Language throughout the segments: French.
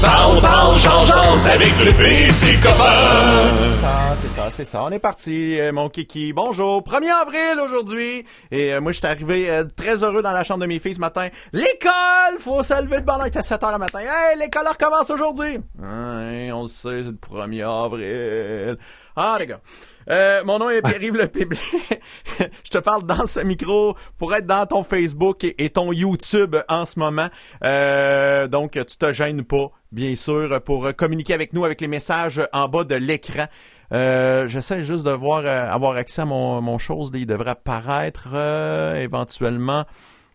Parle, parle, change, avec le PC copain. Ça, c'est ça, c'est ça. On est parti, euh, mon kiki. Bonjour. 1er avril aujourd'hui. Et euh, moi, je suis arrivé euh, très heureux dans la chambre de mes filles ce matin. L'école! Faut se lever de bonne heure. Il était 7 heures le matin. Hey, l'école recommence aujourd'hui. Hein, on le sait, c'est le 1er avril. Ah, les gars. Euh, mon nom est Pierre-Yves Le Public. je te parle dans ce micro pour être dans ton Facebook et, et ton YouTube en ce moment. Euh, donc, tu te gênes pas, bien sûr, pour communiquer avec nous avec les messages en bas de l'écran. Euh, J'essaie juste de voir euh, avoir accès à mon, mon chose. Il devrait apparaître euh,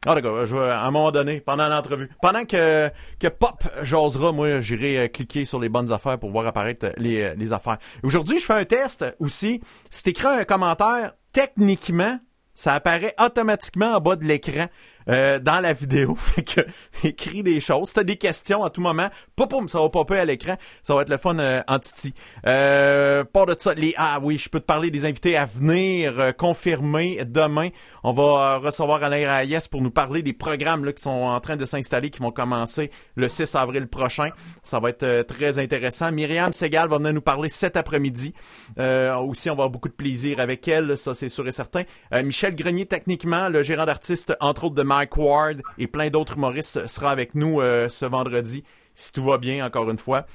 éventuellement. Ah d'accord, je à un moment donné, pendant l'entrevue. Pendant que, que Pop j'osera, moi, j'irai euh, cliquer sur les bonnes affaires pour voir apparaître les, euh, les affaires. Aujourd'hui, je fais un test aussi. Si t'écris un commentaire, techniquement, ça apparaît automatiquement en bas de l'écran. euh, dans la vidéo, fait que écris des choses. Si t'as des questions à tout moment, poum, ça va popper à l'écran. Ça va être le fun euh, en titi. Euh, part de ça, les ah oui, je peux te parler des invités à venir euh, confirmer demain. On va euh, recevoir Alain Reyes pour nous parler des programmes là, qui sont en train de s'installer, qui vont commencer le 6 avril prochain. Ça va être euh, très intéressant. Myriam Segal va venir nous parler cet après-midi. Euh, aussi, on va avoir beaucoup de plaisir avec elle, ça c'est sûr et certain. Euh, Michel Grenier, techniquement, le gérant d'artiste, entre autres de Mike Ward et plein d'autres humoristes, sera avec nous ce vendredi, si tout va bien, encore une fois.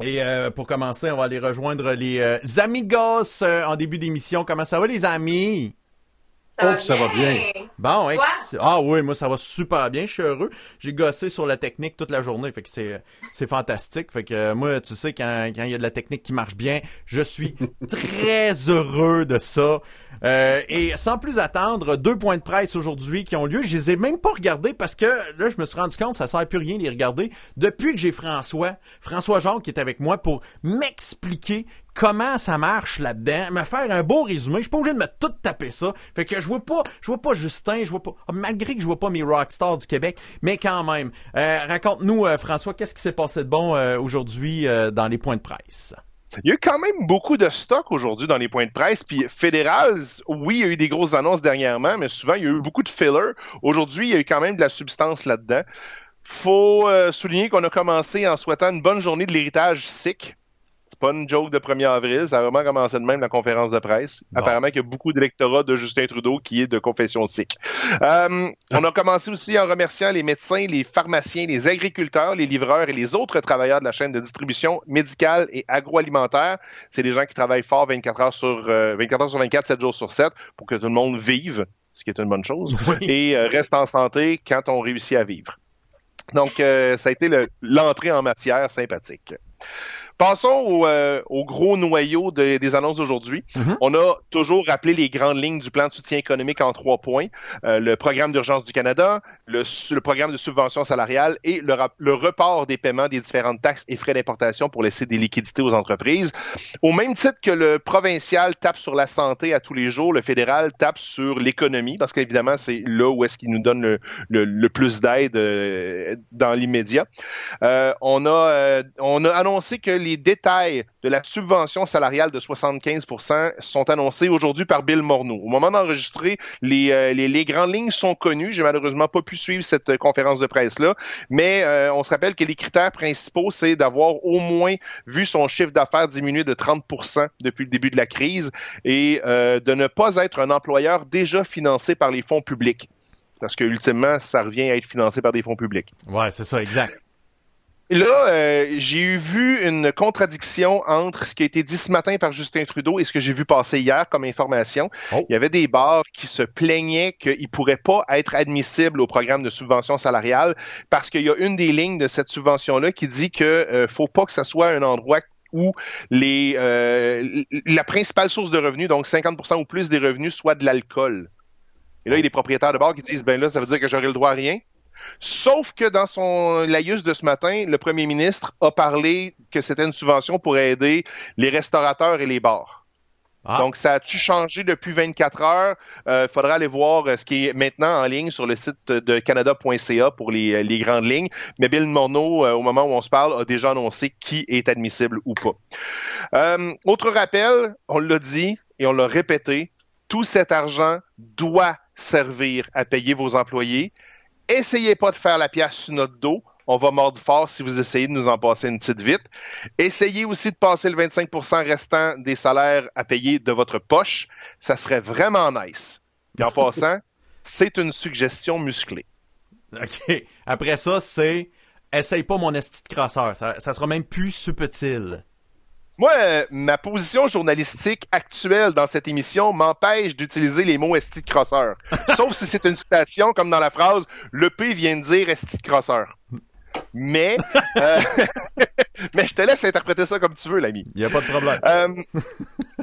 Et pour commencer, on va aller rejoindre les amigos en début d'émission. Comment ça va, les amis? Oh, que ça va bien. Bon, ex- ah oui, moi ça va super bien, je suis heureux. J'ai gossé sur la technique toute la journée, fait que c'est c'est fantastique. Fait que moi, tu sais quand quand il y a de la technique qui marche bien, je suis très heureux de ça. Euh, et sans plus attendre, deux points de presse aujourd'hui qui ont lieu. Je les ai même pas regardés parce que là, je me suis rendu compte, ça sert plus rien de les regarder. Depuis que j'ai François, François Jean qui est avec moi pour m'expliquer comment ça marche là-dedans, me faire un beau résumé. Je suis pas obligé de me tout taper ça. Fait que je vois pas, je vois pas Justin, je vois pas, malgré que je vois pas mes rockstars du Québec, mais quand même. Euh, raconte-nous, euh, François, qu'est-ce qui s'est passé de bon euh, aujourd'hui dans les points de presse? Il y a eu quand même beaucoup de stock aujourd'hui dans les points de presse. Puis fédéral, oui, il y a eu des grosses annonces dernièrement, mais souvent, il y a eu beaucoup de filler. Aujourd'hui, il y a eu quand même de la substance là-dedans. Faut souligner qu'on a commencé en souhaitant une bonne journée de l'héritage sikh. Pas une joke de 1er avril, ça a vraiment commencé de même la conférence de presse. Apparemment qu'il y a beaucoup d'électorats de Justin Trudeau qui est de confession sikh. Euh, on a commencé aussi en remerciant les médecins, les pharmaciens, les agriculteurs, les livreurs et les autres travailleurs de la chaîne de distribution médicale et agroalimentaire. C'est des gens qui travaillent fort 24 heures sur euh, 24 heures sur 24, 7 jours sur 7 pour que tout le monde vive, ce qui est une bonne chose, Oui. et euh, reste en santé quand on réussit à vivre. Donc, euh, ça a été le- l'entrée en matière sympathique. Passons au, euh, au gros noyau de- des annonces d'aujourd'hui. Mhm. On a toujours rappelé les grandes lignes du plan de soutien économique en trois points. Euh, le programme d'urgence du Canada, le, le programme de subvention salariale et le, le report des paiements des différentes taxes et frais d'importation pour laisser des liquidités aux entreprises. Au même titre que le provincial tape sur la santé à tous les jours, le fédéral tape sur l'économie parce qu'évidemment, c'est là où est-ce qu'il nous donne le, le- le plus d'aide euh, dans l'immédiat. Euh, on, a, euh, on a annoncé que les détails de la subvention salariale de 75 sont annoncés aujourd'hui par Bill Morneau. Au moment d'enregistrer, les, euh, les, grandes lignes sont connues. J'ai malheureusement pas pu suivre cette euh, conférence de presse-là, mais euh, on se rappelle que les critères principaux, c'est d'avoir au moins vu son chiffre d'affaires diminuer de 30 depuis le début de la crise et de ne pas être un employeur déjà financé par les fonds publics. Parce que ultimement, ça revient à être financé par des fonds publics. Ouais, c'est ça, exact. Là, euh, j'ai eu vu une contradiction entre ce qui a été dit ce matin par Justin Trudeau et ce que j'ai vu passer hier comme information. Oh. Il y avait des bars qui se plaignaient qu'ils ne pourraient pas être admissibles au programme de subvention salariale parce qu'il y a une des lignes de cette subvention-là qui dit que euh, faut pas que ce soit un endroit où les, euh, la principale source de revenus, donc 50% ou plus des revenus, soit de l'alcool. Et là, il y a des propriétaires de bars qui disent, ben là, ça veut dire que j'aurai le droit à rien. Sauf que dans son laïus de ce matin, le premier ministre a parlé que c'était une subvention pour aider les restaurateurs et les bars. Ah. Donc, ça a-tu changé depuis 24 heures? Il faudra aller voir euh, ce qui est maintenant en ligne sur le site de canada.ca pour les, les grandes lignes. Mais Bill Morneau, euh, au moment où on se parle, a déjà annoncé qui est admissible ou pas. Euh, autre rappel, on l'a dit et on l'a répété, tout cet argent doit servir à payer vos employés. Essayez pas de faire la pièce sur notre dos. on va mordre fort si vous essayez de nous en passer une petite vite. Essayez aussi de passer le 25% restant des salaires à payer de votre poche. Ça serait vraiment nice. Et en passant, c'est une suggestion musclée. OK. Après ça, c'est essaye pas mon esti de crasseur. Ça, ça sera même plus subtil. Moi, euh, ma position journalistique actuelle dans cette émission m'empêche d'utiliser les mots esti de crosseur. Sauf si c'est une citation comme dans la phrase Le P vient de dire esti de crosseur. Mais, euh, mais je te laisse interpréter ça comme tu veux, l'ami. Il n'y a pas de problème. Euh,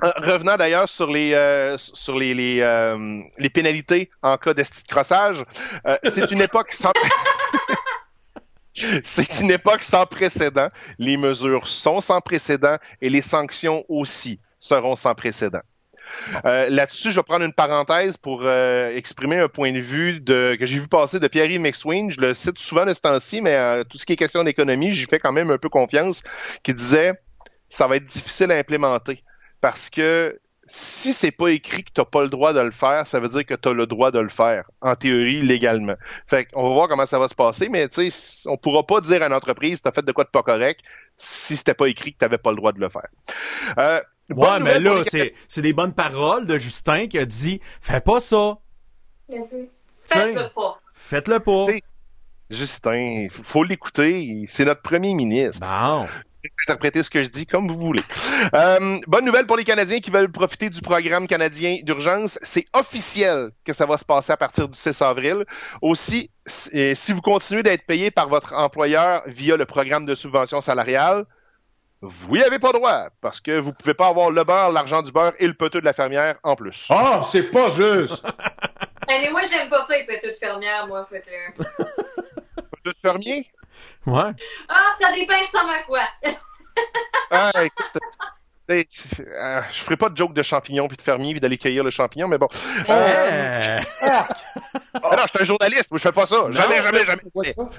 euh, revenant d'ailleurs sur les euh, sur les les, euh, les pénalités en cas d'esti de crossage, euh, c'est une époque sans c'est une époque sans précédent. Les mesures sont sans précédent et les sanctions aussi seront sans précédent. Euh, Là-dessus, je vais prendre une parenthèse pour euh, exprimer un point de vue de, que j'ai vu passer de Pierre-Yves McSween. Je le cite souvent de ce temps-ci, mais euh, tout ce qui est question d'économie, j'y fais quand même un peu confiance, qui disait ça va être difficile à implémenter parce que si c'est pas écrit que tu pas le droit de le faire, ça veut dire que tu as le droit de le faire, en théorie, légalement. Fait qu'on va voir comment ça va se passer, mais tu sais, on pourra pas dire à une entreprise, t'as fait de quoi de pas correct, si c'était pas écrit que t'avais pas le droit de le faire. Euh, Ouais, mais là, les c'est, c'est des bonnes paroles de Justin qui a dit Fais pas ça. Faites-le pas. Faites-le pas. Justin, faut l'écouter, c'est notre premier ministre. Bon. Interprétez ce que je dis comme vous voulez. Euh, bonne nouvelle pour les Canadiens qui veulent profiter du programme canadien d'urgence. C'est officiel que ça va se passer à partir du 6 avril. Aussi, si vous continuez d'être payé par votre employeur via le programme de subvention salariale, vous n'y avez pas droit parce que vous pouvez pas avoir le beurre, l'argent du beurre et le poteux de la fermière en plus. Ah, c'est pas juste! Anyway, j'aime pas ça, les petites fermières, moi, fait que... Poteux de fermier? Ouais. Ah, ça dépend, ça va quoi? Ah, écoute, euh, euh, je ferai pas de joke de champignons puis de fermier puis d'aller cueillir le champignon, mais bon. Euh, Eh. Ah non, je suis un journaliste, moi je fais pas ça. Jamais, jamais, jamais. Ça?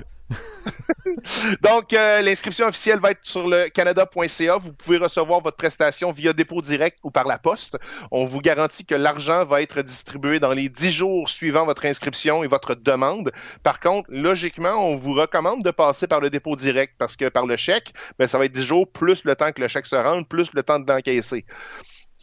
Donc, euh, l'inscription officielle va être sur le canada.ca. Vous pouvez recevoir votre prestation via dépôt direct ou par la poste. On vous garantit que l'argent va être distribué dans les dix jours suivant votre inscription et votre demande. Par contre, logiquement, on vous recommande de passer par le dépôt direct parce que par le chèque, ben, ça va être dix jours plus le temps que le chèque se rende, plus le temps de l'encaisser.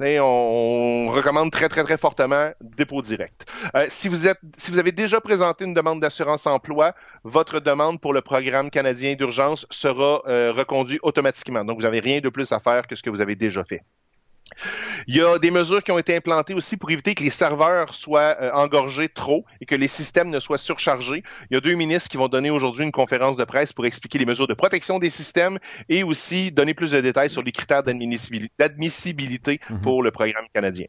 On recommande très, très, très fortement dépôt direct. Euh, si, vous êtes, si vous avez déjà présenté une demande d'assurance emploi, votre demande pour le programme canadien d'urgence sera euh, reconduite automatiquement. Donc, vous n'avez rien de plus à faire que ce que vous avez déjà fait. Il y a des mesures qui ont été implantées aussi pour éviter que les serveurs soient euh, engorgés trop et que les systèmes ne soient surchargés. Il y a deux ministres qui vont donner aujourd'hui une conférence de presse pour expliquer les mesures de protection des systèmes et aussi donner plus de détails sur les critères d'admissibilité Mhm. pour le programme canadien.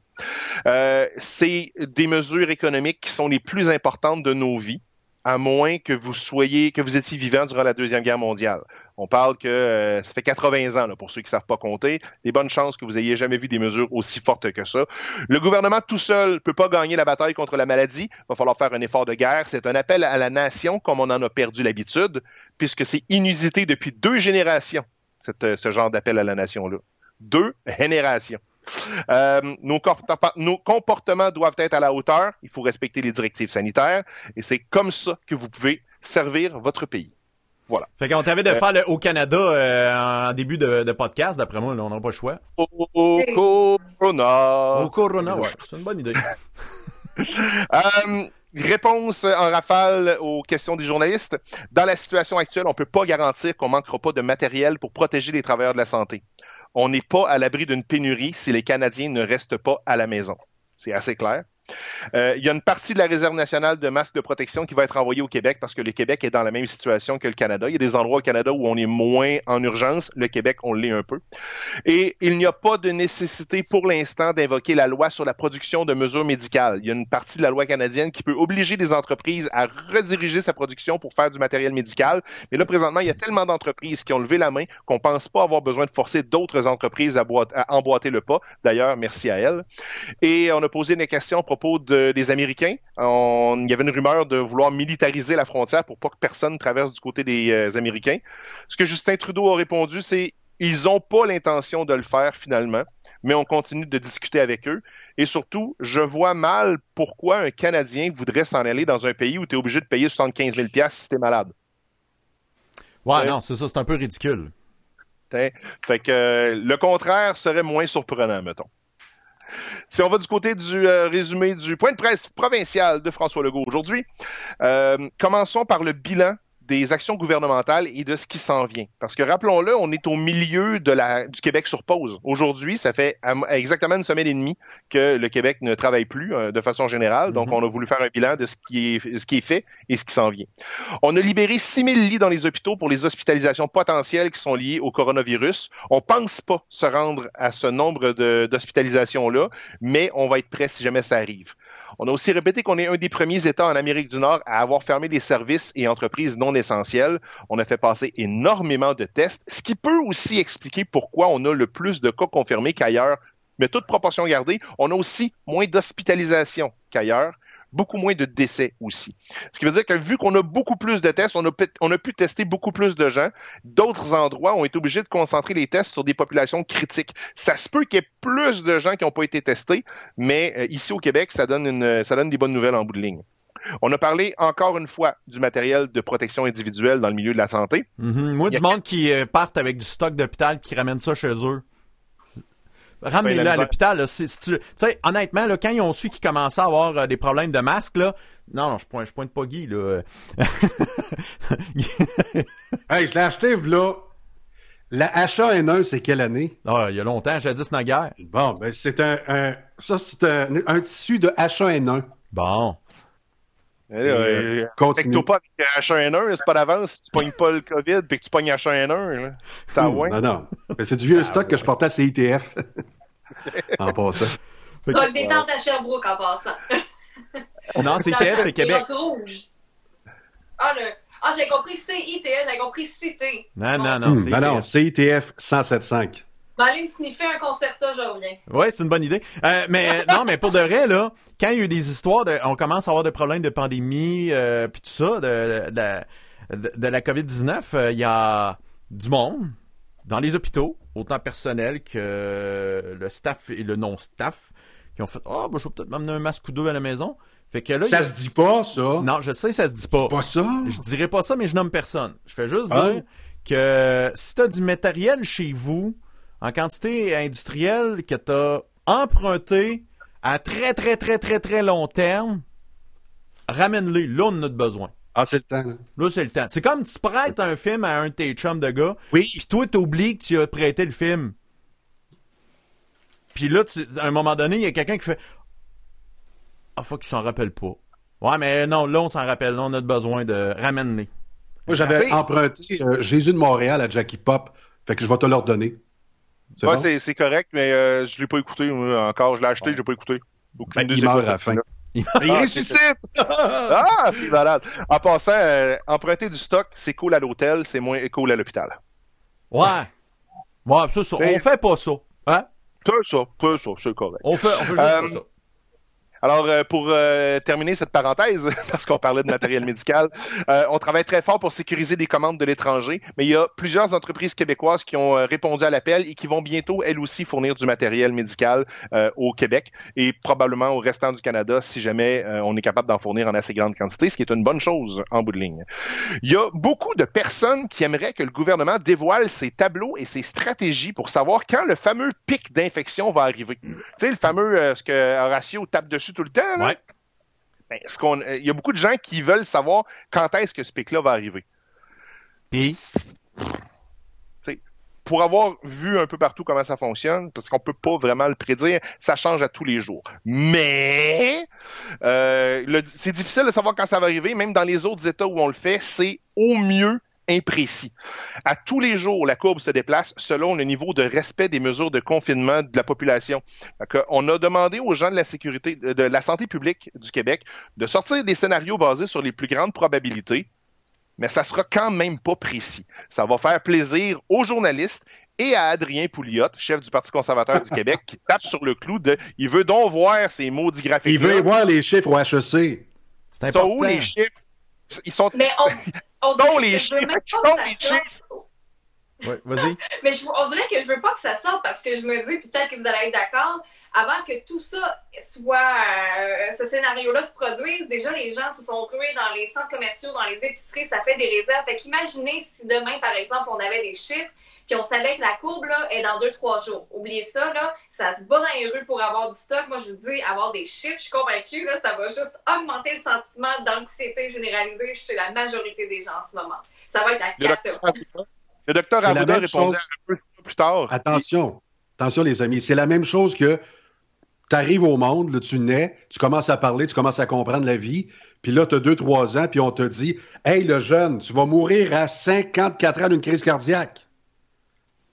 Euh, C'est des mesures économiques qui sont les plus importantes de nos vies à moins que vous soyez, que vous étiez vivant durant la Deuxième Guerre mondiale. On parle que euh, ça fait 80 ans, là, pour ceux qui savent pas compter, des bonnes chances que vous ayez jamais vu des mesures aussi fortes que ça. Le gouvernement tout seul peut pas gagner la bataille contre la maladie. Il va falloir faire un effort de guerre. C'est un appel à la nation, comme on en a perdu l'habitude, puisque c'est inusité depuis deux générations, euh, ce genre d'appel à la nation-là. Deux générations. Euh, nos comportements doivent être à la hauteur. Il faut respecter les directives sanitaires. Et c'est comme ça que vous pouvez servir votre pays. Fait qu'on t'avait de Euh, faire le au Canada euh, en début de, de podcast, d'après moi, là, on n'aura pas le choix. Au corona. Au Corona, ouais. C'est une bonne idée. Euh, réponse en rafale aux questions des journalistes. Dans la situation actuelle, on peut pas garantir qu'on manquera pas de matériel pour protéger les travailleurs de la santé. On n'est pas à l'abri d'une pénurie si les Canadiens ne restent pas à la maison. C'est assez clair. Euh, il y a une partie de la réserve nationale de masques de protection qui va être envoyée au Québec parce que le Québec est dans la même situation que le Canada. Il y a des endroits au Canada où on est moins en urgence. Le Québec, on l'est un peu. Et il n'y a pas de nécessité pour l'instant d'invoquer la loi sur la production de mesures médicales. Il y a une partie de la loi canadienne qui peut obliger les entreprises à rediriger sa production pour faire du matériel médical. Mais là, présentement, il y a tellement d'entreprises qui ont levé la main qu'on pense pas avoir besoin de forcer d'autres entreprises à, emboîter le pas. D'ailleurs, merci à elles. Et on a posé une question de- des Américains. On- il y avait une rumeur de vouloir militariser la frontière pour pas que personne traverse du côté des euh, Américains. Ce que Justin Trudeau a répondu, c'est ils n'ont pas l'intention de le faire finalement, mais on continue de discuter avec eux. Et surtout, je vois mal pourquoi un Canadien voudrait s'en aller dans un pays où tu es obligé de payer 75 000 si tu es malade. Ouais, non, c'est ça, c'est un peu ridicule. Fait que euh, le contraire serait moins surprenant, mettons. Si on va du côté du euh, résumé du point de presse provincial de François Legault aujourd'hui, euh, commençons par le bilan des actions gouvernementales et de ce qui s'en vient. Parce que rappelons-le, on est au milieu de la, du Québec sur pause. Aujourd'hui, ça fait exactement une semaine et demie que le Québec ne travaille plus euh, de façon générale. Donc, Mhm. on a voulu faire un bilan de ce qui est, ce qui est fait et ce qui s'en vient. On a libéré 6 000 lits dans les hôpitaux pour les hospitalisations potentielles qui sont liées au coronavirus. On pense pas se rendre à ce nombre d'hospitalisations-là, mais on va être prêt si jamais ça arrive. On a aussi répété qu'on est un des premiers États en Amérique du Nord à avoir fermé des services et entreprises non essentielles. On a fait passer énormément de tests, ce qui peut aussi expliquer pourquoi on a le plus de cas confirmés qu'ailleurs. Mais toute proportion gardée, on a aussi moins d'hospitalisations qu'ailleurs, beaucoup moins de décès aussi. Ce qui veut dire que vu qu'on a beaucoup plus de tests, on a, pu- on a pu tester beaucoup plus de gens. D'autres endroits ont été obligés de concentrer les tests sur des populations critiques. Ça se peut qu'il y ait plus de gens qui n'ont pas été testés, mais euh, ici au Québec, ça donne, une, ça donne des bonnes nouvelles en bout de ligne. On a parlé encore une fois du matériel de protection individuelle dans le milieu de la santé. Mhm. Moi, du a- monde qui euh, partent avec du stock d'hôpital qui ramènent ça chez eux. Ben, Ramenez-le la à l'hôpital. Si- si tu sais, honnêtement, là, quand ils ont su qu'ils commençaient à avoir euh, des problèmes de masque, là, non, non, je pointe, je pointe pas Guy, là. Hey, je l'ai acheté, là. La H1N1, c'est quelle année? Ah, il y a longtemps, jadis naguère. Bon, ben, c'est un, un- ça, c'est un, un tissu de H1N1. Bon. Euh, euh, continue. Pas avec H1N1, c'est pas d'avance. Si tu pognes pas le COVID puis que tu pognes H1N1, là. T'as ouais. Non, non. C'est du vieux stock que je portais à CITF. en passant. Donc, des tentes à Sherbrooke en passant. non, c'est TF, c'est Québec. Les rouges. Ah, le... ah j'ai compris CITL, j'ai compris CT. Non, non, non, c'est non, non, TF. CITF 107.5. Vais aller me sniffer un concerta, je reviens. Ouais, c'est une bonne idée. Euh, mais non, mais pour de vrai, là, quand il y a eu des histoires, de, on commence à avoir des problèmes de pandémie, euh, puis tout ça, de, de, de, de la COVID-19, euh, il y a du monde dans les hôpitaux, autant personnel que le staff et le non-staff, qui ont fait « Ah, ben, je vais peut-être m'amener un masque ou deux à la maison. » Fait que là, Ça a- se dit pas, ça. Non, je sais, ça se dit pas. C'est pas ça? Je dirais pas ça, mais je nomme personne. Je fais juste Ah. dire que si t'as du matériel chez vous, en quantité industrielle, que t'as emprunté à très, très, très, très, très long terme, ramène-les. Là, on en a besoin. Ah, c'est le temps. là. Là, c'est le temps. C'est comme tu prêtes un film à un de tes chums de gars, Oui. puis toi, t'oublies que tu as prêté le film. Puis là, tu- à un moment donné, il y a quelqu'un qui fait Ah, faut qu'il s'en rappelle pas. Ouais, mais non, là, on s'en rappelle. Là, on a de besoin de. Ramène-les. Moi, j'avais emprunté euh, Jésus de Montréal à Jackie Pop. Fait que je vais te leur donner. C'est Ouais, bon? correct, mais euh, je l'ai pas écouté moi, encore. Je l'ai acheté, je l'ai pas écouté. Aucune Ben, il meurt à la fin. Il- Il Ah, ressuscite! Ah, c'est malade. En passant, euh, emprunter du stock, c'est cool à l'hôtel, c'est moins cool à l'hôpital. Ouais. Ouais, ça, On fait pas ça. Hein? C'est ça, c'est ça, c'est correct. On fait, on fait juste Euh, pas ça. Alors, euh, pour euh, terminer cette parenthèse, parce qu'on parlait de matériel médical, euh, on travaille très fort pour sécuriser des commandes de l'étranger, mais il y a plusieurs entreprises québécoises qui ont euh, répondu à l'appel et qui vont bientôt, elles aussi, fournir du matériel médical euh, au Québec et probablement au restant du Canada si jamais euh, on est capable d'en fournir en assez grande quantité, ce qui est une bonne chose en bout de ligne. Il y a beaucoup de personnes qui aimeraient que le gouvernement dévoile ses tableaux et ses stratégies pour savoir quand le fameux pic d'infection va arriver. Tu sais, le fameux, ce que Horatio tape dessus tout le temps. là. Ouais. Ben, ce qu'on, euh, il y a beaucoup de gens qui veulent savoir quand est-ce que ce pic-là va arriver. Puis, Pour avoir vu un peu partout comment ça fonctionne, parce qu'on peut pas vraiment le prédire, ça change à tous les jours. Mais euh, c'est difficile de savoir quand ça va arriver, même dans les autres États où on le fait, c'est au mieux imprécis. À tous les jours, la courbe se déplace selon le niveau de respect des mesures de confinement de la population. On a demandé aux gens de la sécurité, de de la santé publique du Québec de sortir des scénarios basés sur les plus grandes probabilités, mais ça sera quand même pas précis. Ça va faire plaisir aux journalistes et à Adrien Pouliot, chef du Parti conservateur du Québec, qui tape sur le clou de « il veut donc voir ces maudits graphiques Il veut voir les chiffres au HEC. c'est important. où les chiffres? Ils sont... Mais on, on les pas que les Ouais, vas-y. Mais je- on dirait que je veux pas que ça sorte parce que je me dis, peut-être que vous allez être d'accord, avant que tout ça soit, euh, ce scénario-là se produise, déjà les gens se sont rués dans les centres commerciaux, dans les épiceries, ça fait des réserves. Fait qu'imaginez si demain, par exemple, on avait des chiffres, puis on savait que la courbe là, est dans deux, trois jours. Oubliez ça, là, ça se bat dans les rues pour avoir du stock. Moi, je vous dis, avoir des chiffres, je suis convaincue, là, ça va juste augmenter le sentiment d'anxiété généralisée chez la majorité des gens en ce moment. Ça va être la Arruda- le docteur C'est la Arruda même répondait chose. un peu plus tard. Attention, attention les amis, c'est la même chose que tu arrives au monde, là, tu nais, tu commences à parler, tu commences à comprendre la vie, puis là, tu as 2-3 ans, puis on te dit Hey, le jeune, tu vas mourir à 54 ans d'une crise cardiaque.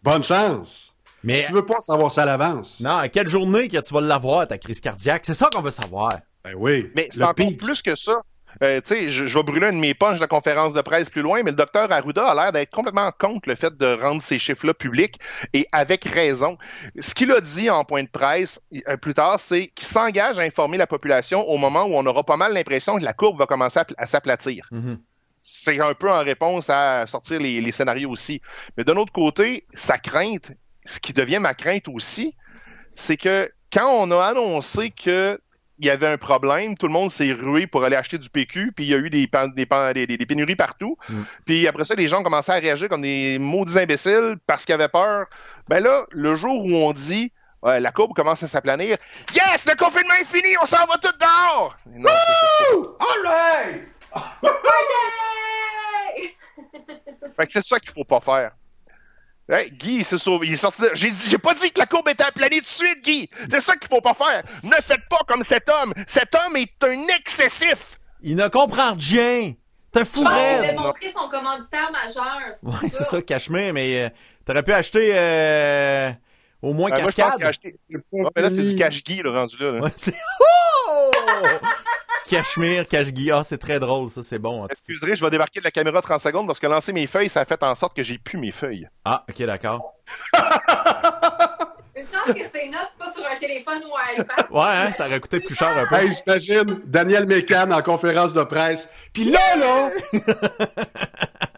Bonne chance. Mais Tu veux pas savoir ça à l'avance. non, à quelle journée que tu vas l'avoir, ta crise cardiaque? C'est ça qu'on veut savoir. Ben oui. Mais c'est le encore pic. plus que ça. Euh, tu sais, je, je vais brûler un de mes punches de la conférence de presse plus loin, mais le docteur Arruda a l'air d'être complètement contre le fait de rendre ces chiffres-là publics et avec raison. Ce qu'il a dit en point de presse euh, plus tard, c'est qu'il s'engage à informer la population au moment où on aura pas mal l'impression que la courbe va commencer à, pl- à s'aplatir. Mhm. C'est un peu en réponse à sortir les, les scénarios aussi. Mais d'un autre côté, sa crainte, ce qui devient ma crainte aussi, c'est que quand on a annoncé que il y avait un problème, tout le monde s'est rué pour aller acheter du PQ, puis il y a eu des, pan- des, pan- des- des- des pénuries partout. Mm. Puis après ça, les gens commençaient à réagir comme des maudits imbéciles parce qu'ils avaient peur. Ben là, le jour où on dit Ouais, la courbe commence à s'aplanir. Yes, le confinement est fini, on s'en va tout dehors! Non! Fait que c'est ça qu'il faut pas faire. Hey, Guy, il s'est sauvé. Il est sorti de... J'ai dit, j'ai pas dit que la courbe était aplanée tout de suite, Guy. C'est ça qu'il faut pas faire. Ne faites pas comme cet homme. Cet homme est un excessif. Il ne comprend rien. T'es un fou Je pense qu'il raide. voulait montrer son commanditaire majeur. Ouais, c'est ça, Cachemire, mais euh, t'aurais pu acheter euh, au moins Euh, moi, je pense qu'il a Cascade. acheté. Ouais, mais là, c'est du cash-Guy, le rendu là. là. Ouais, c'est... Oh! Cachemire, Cache-Guy. Ah, c'est très drôle, ça, c'est bon. hein, Titi. Excuserai, je vais débarquer de la caméra 30 secondes parce que lancer mes feuilles, ça a fait en sorte que j'ai plus mes feuilles. Ah, ok, d'accord. Une chance que c'est notes, c'est pas sur un téléphone ou un iPad. Ouais, hein, ça aurait coûté plus cher un peu. Hey, j'imagine Daniel Mécan en conférence de presse. Puis là, là, tu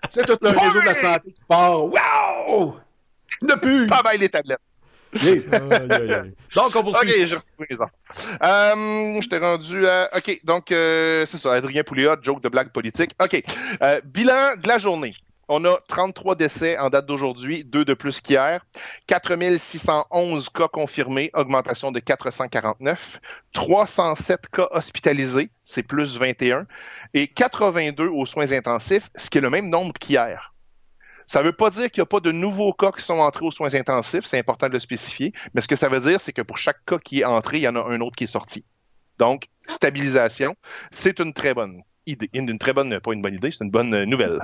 sais, tout le réseau de la santé qui part. Wow! Ne plus! Pas mal les tablettes. Aïe. Donc, on Ok, poursuit. repris les enfants. Euh, je t'ai rendu à... Ok, donc euh, c'est ça, Adrien Pouliot, joke de blague politique. Ok, euh, bilan de la journée. On a 33 décès en date d'aujourd'hui, deux de plus qu'hier. 4611 cas confirmés, augmentation de 449. 307 cas hospitalisés, c'est plus 21. Et 82 aux soins intensifs, ce qui est le même nombre qu'hier. Ça ne veut pas dire qu'il n'y a pas de nouveaux cas qui sont entrés aux soins intensifs, c'est important de le spécifier, mais ce que ça veut dire, c'est que pour chaque cas qui est entré, il y en a un autre qui est sorti. Donc, stabilisation, c'est une très bonne idée. Une, très bonne, pas une bonne idée, c'est une bonne nouvelle.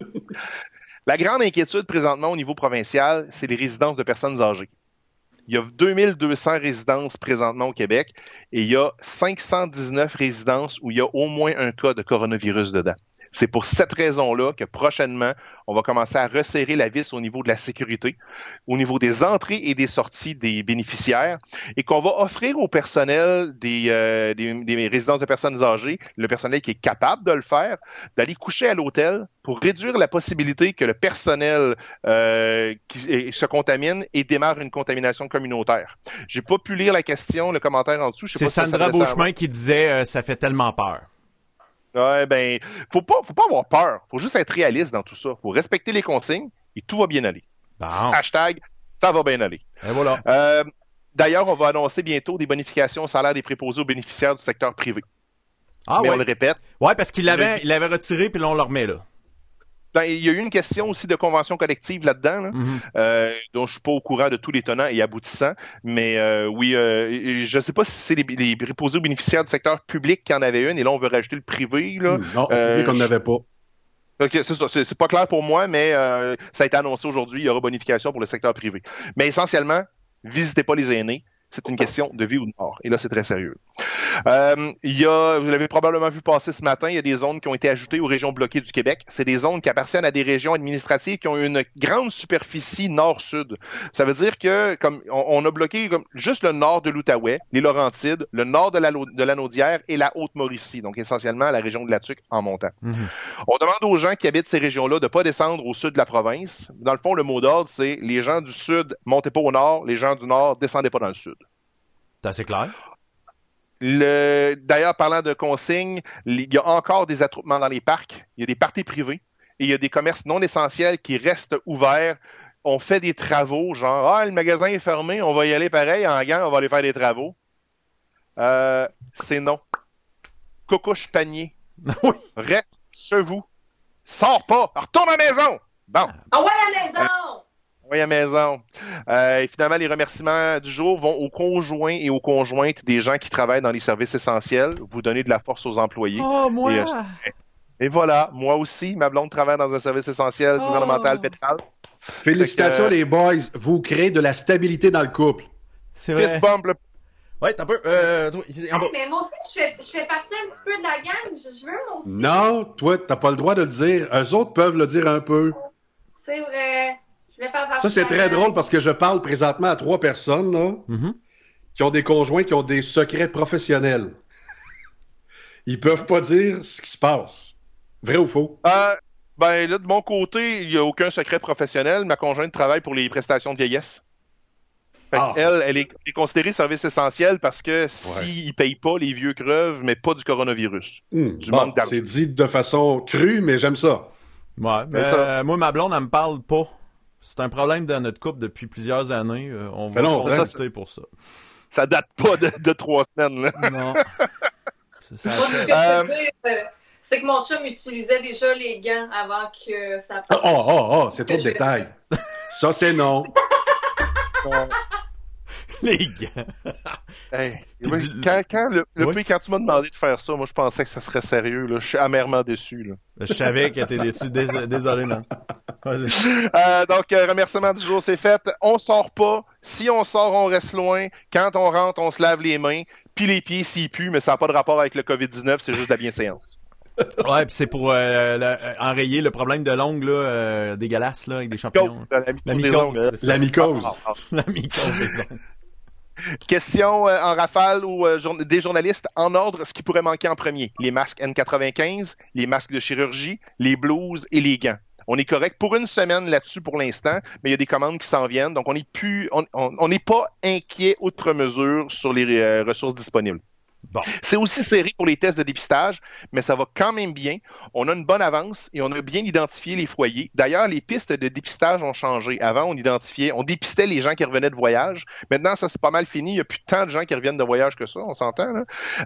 La grande inquiétude présentement au niveau provincial, c'est les résidences de personnes âgées. Il y a 2200 résidences présentement au Québec et il y a 519 résidences où il y a au moins un cas de coronavirus dedans. C'est pour cette raison-là que prochainement, on va commencer à resserrer la vis au niveau de la sécurité, au niveau des entrées et des sorties des bénéficiaires, et qu'on va offrir au personnel des, euh, des, des résidences de personnes âgées, le personnel qui est capable de le faire, d'aller coucher à l'hôtel pour réduire la possibilité que le personnel euh, qui se contamine et démarre une contamination communautaire. J'ai pas pu lire la question, le commentaire en dessous. C'est si ça Sandra moi. Beauchemin qui disait euh, ça fait tellement peur. Ouais, ben, faut pas, faut pas avoir peur. Faut juste être réaliste dans tout ça. Faut respecter les consignes et tout va bien aller. Bon. Hashtag, ça va bien aller. Et voilà. Euh, D'ailleurs, on va annoncer bientôt des bonifications au salaire des préposés aux bénéficiaires du secteur privé. Ah Mais on le ouais. répète, Ouais, parce qu'il l'avait, il l'avait retiré, puis là, on le remet, là. Ben, il y a eu une question aussi de convention collective là-dedans, là, Mhm. euh, dont je suis pas au courant de tous les tenants et aboutissants. Mais euh, oui, euh, je sais pas si c'est les, les préposés aux bénéficiaires du secteur public qui en avaient une, et là, on veut rajouter le privé. Là. Non, Euh, lui qu'on n'avait pas. Ok, c'est ça, c'est c'est pas clair pour moi, mais euh, ça a été annoncé aujourd'hui, il y aura bonification pour le secteur privé. Mais essentiellement, visitez pas les aînés. C'est une question de vie ou de mort. Et là, c'est très sérieux. Euh, il y a, vous l'avez probablement vu passer ce matin, il y a des zones qui ont été ajoutées aux régions bloquées du Québec. C'est des zones qui appartiennent à des régions administratives qui ont une grande superficie nord-sud. Ça veut dire que comme on, on a bloqué comme, juste le nord de l'Outaouais, les Laurentides, le nord de la, de la Naudière et la Haute-Mauricie, donc essentiellement la région de la Tuque en montant. Mhm. On demande aux gens qui habitent ces régions-là de pas descendre au sud de la province. Dans le fond, le mot d'ordre, c'est les gens du sud, montez pas au nord, les gens du nord, descendez pas dans le sud. C'est assez clair? Le... D'ailleurs, parlant de consignes, il y a encore des attroupements dans les parcs. Il y a des parties privées et il y a des commerces non essentiels qui restent ouverts. On fait des travaux, genre, ah, le magasin est fermé, on va y aller pareil, en gang, on va aller faire des travaux. Euh, c'est non. Cocouche panier. oui. Reste chez vous. Sors pas. Retourne à la maison. Bon. Ah ouais, à la maison! Oui, à la maison. Euh, et finalement, les remerciements du jour vont aux conjoints et aux conjointes des gens qui travaillent dans les services essentiels. Vous donnez de la force aux employés. Oh, moi! Et, euh, Et voilà, moi aussi, ma blonde travaille dans un service essentiel Oh. gouvernemental pétrole. Félicitations, que, euh, les boys. Vous créez de la stabilité dans le couple. C'est Fist vrai. bump, le- Ouais, t'as un peu. Euh, mais moi aussi, je fais, je fais partie un petit peu de la gang. Je, je veux, moi aussi. Non, toi, t'as pas le droit de le dire. Eux autres peuvent le dire un peu. C'est vrai. Je vais faire partie Ça, c'est très drôle parce que je parle présentement à trois personnes là, Mhm. qui ont des conjoints qui ont des secrets professionnels. Ils peuvent pas dire ce qui se passe. Vrai ou faux? Euh, ben là, de mon côté, il n'y a aucun secret professionnel. Ma conjointe travaille pour les prestations de vieillesse. Fait Ah. Elle, elle est, elle est considérée service essentiel parce que s'ils ne payent pas, les vieux crevent, mais pas du coronavirus. Hmm, Du bon, manque d'argent. c'est dit de façon crue, mais j'aime ça. Ouais, mais ça. euh, moi, ma blonde, elle me parle pas. C'est un problème dans notre couple depuis plusieurs années. Euh, on va non, consulter pour ça. Ça date pas de, de trois semaines. Là. Non. Ça, ça Moi, que Euh, euh, c'est que mon chum utilisait déjà les gants avant que ça Oh, oh, oh, c'est trop de Que détails. Ça, c'est non. Les. Hey, oui, du- quand, quand, le, le Oui? pire, quand tu m'as demandé de faire ça, moi je pensais que ça serait sérieux. Là. Je suis amèrement déçu. Là. Je savais qu'elle était déçue. Dés- Désolé, man. Euh, donc, euh, remerciement du jour, c'est fait. On sort pas. Si on sort, on reste loin. Quand on rentre, on se lave les mains. Puis les pieds s'ils puent, mais ça n'a pas de rapport avec le COVID-19, c'est juste la bienséance. Ouais, puis c'est pour euh, le- enrayer le problème de l'ongle là, euh, dégueulasse là, avec des champignons. La mycose des. La mycose. Ah. La mycose des ongles. Question euh, en rafale ou euh, jour- des journalistes en ordre, ce qui pourrait manquer en premier. Les masques N95, les masques de chirurgie, les blouses et les gants. On est correct pour une semaine là-dessus pour l'instant, mais il y a des commandes qui s'en viennent, donc on n'est plus, on- n'est pas inquiet outre mesure sur les euh, ressources disponibles. Bon. C'est aussi serré pour les tests de dépistage, mais ça va quand même bien. On a une bonne avance et on a bien identifié les foyers. D'ailleurs, les pistes de dépistage ont changé. Avant, on identifiait, on dépistait les gens qui revenaient de voyage. Maintenant, ça c'est pas mal fini. Il n'y a plus tant de gens qui reviennent de voyage que ça, on s'entend.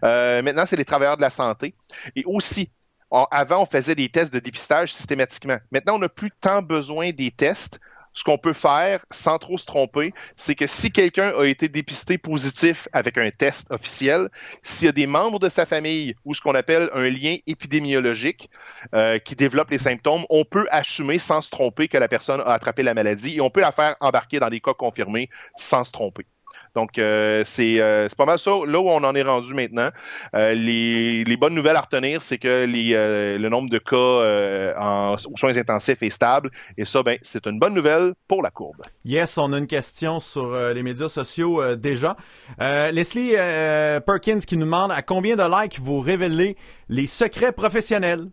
Euh, maintenant, c'est les travailleurs de la santé. Et aussi, avant, on faisait des tests de dépistage systématiquement. Maintenant, on n'a plus tant besoin des tests. Ce qu'on peut faire, sans trop se tromper, c'est que si quelqu'un a été dépisté positif avec un test officiel, s'il y a des membres de sa famille ou ce qu'on appelle un lien épidémiologique euh, qui développe les symptômes, on peut assumer sans se tromper que la personne a attrapé la maladie et on peut la faire embarquer dans des cas confirmés sans se tromper. Donc, euh, c'est euh, c'est pas mal ça, là où on en est rendu maintenant. Euh, les, les bonnes nouvelles à retenir, c'est que le nombre de cas aux soins intensifs est stable. Et ça, ben, c'est une bonne nouvelle pour la courbe. Yes, on a une question sur les médias sociaux déjà. Leslie Perkins qui nous demande à combien de likes vous révélez les secrets professionnels?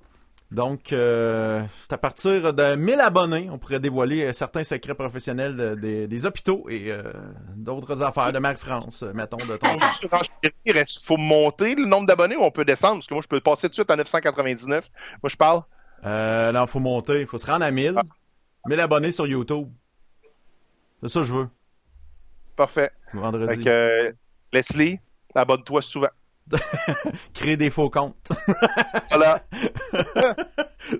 Donc, euh, c'est à partir de 1000 abonnés, on pourrait dévoiler euh, certains secrets professionnels de- des, des hôpitaux et euh, d'autres affaires de Marie-France, euh, mettons, de ton Il faut monter le nombre d'abonnés ou on peut descendre? Parce que moi, je peux passer tout de suite à 999. Moi, je parle. Euh, non, faut monter, il faut se rendre à 1000. 1000 abonnés sur YouTube. C'est ça que je veux, Parfait. vendredi. Fait que, euh, Leslie, abonne-toi souvent. Créer des faux comptes. Voilà.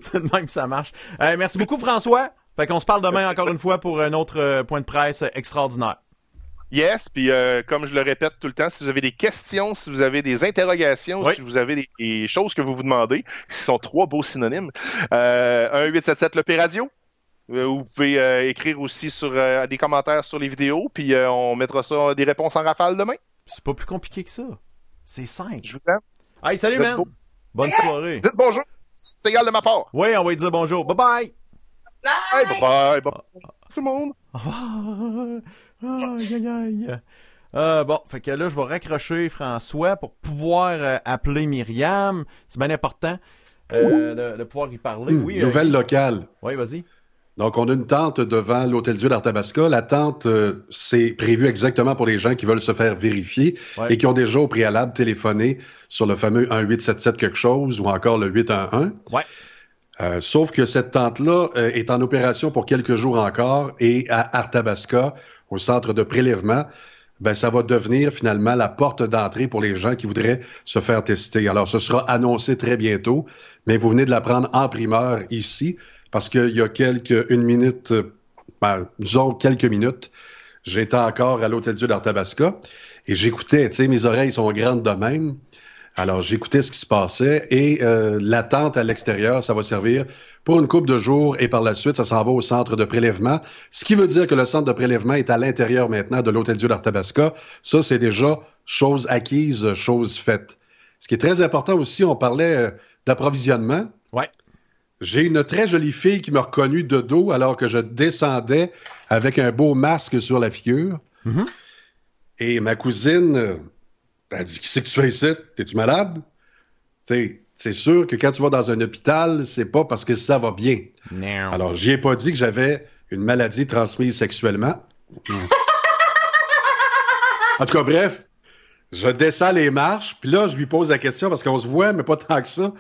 C'est de même que ça marche. Euh, merci beaucoup, François. Fait qu'on se parle demain encore une fois pour un autre euh, point de presse extraordinaire. Yes, puis euh, comme je le répète tout le temps, si vous avez des questions, si vous avez des interrogations, Oui. si vous avez des, des choses que vous vous demandez, qui sont trois beaux synonymes, euh, 1 877 le Radio, Euh, vous pouvez euh, écrire aussi sur des commentaires sur les vidéos, puis on mettra ça des réponses en rafale demain. C'est pas plus compliqué que ça. C'est simple. Je vous aime. Hey, salut, man! beau. Bonne soirée. Dites bonjour. C'est égal de ma part. Oui, on va lui dire bonjour. Bye bye! Hey, Bye! bye bye. bye. Tout le monde. Au revoir. Aïe, aïe, aïe. Euh, bon, fait que là, je vais raccrocher François pour pouvoir euh, appeler Myriam. C'est bien important euh, de, de pouvoir y parler. Hum, oui, euh, nouvelle locale. oui, vas-y. Donc, on a une tente devant l'Hôtel Dieu d'Arthabasca. La tente, euh, c'est prévu exactement pour les gens qui veulent se faire vérifier Ouais. et qui ont déjà au préalable téléphoné sur le fameux 1877 quelque chose ou encore le 811. Ouais. Euh, sauf que cette tente-là euh, est en opération pour quelques jours encore et à Arthabasca, au centre de prélèvement, ben, ça va devenir finalement la porte d'entrée pour les gens qui voudraient se faire tester. Alors, ce sera annoncé très bientôt, mais vous venez de l'apprendre en primeur ici parce qu'il y a quelques, une minute, euh, ben, disons quelques minutes, j'étais encore à l'Hôtel Dieu d'Arthabasca et j'écoutais, tu sais, mes oreilles sont grandes de même. Alors, j'écoutais ce qui se passait et euh, l'attente à l'extérieur, ça va servir pour une couple de jours et par la suite, ça s'en va au centre de prélèvement. Ce qui veut dire que le centre de prélèvement est à l'intérieur maintenant de l'Hôtel Dieu d'Arthabasca. Ça, c'est déjà chose acquise, chose faite. Ce qui est très important aussi, on parlait euh, d'approvisionnement. Ouais. J'ai une très jolie fille qui m'a reconnu de dos alors que je descendais avec un beau masque sur la figure. Mhm. Et ma cousine, euh, elle dit Qu'est-ce que tu fais ici? T'es-tu malade? Tu sais, C'est sûr que quand tu vas dans un hôpital, c'est pas parce que ça va bien. Non. Alors, j'y ai pas dit que j'avais une maladie transmise sexuellement. en tout cas, bref, je descends les marches, puis là, je lui pose la question parce qu'on se voit, mais pas tant que ça.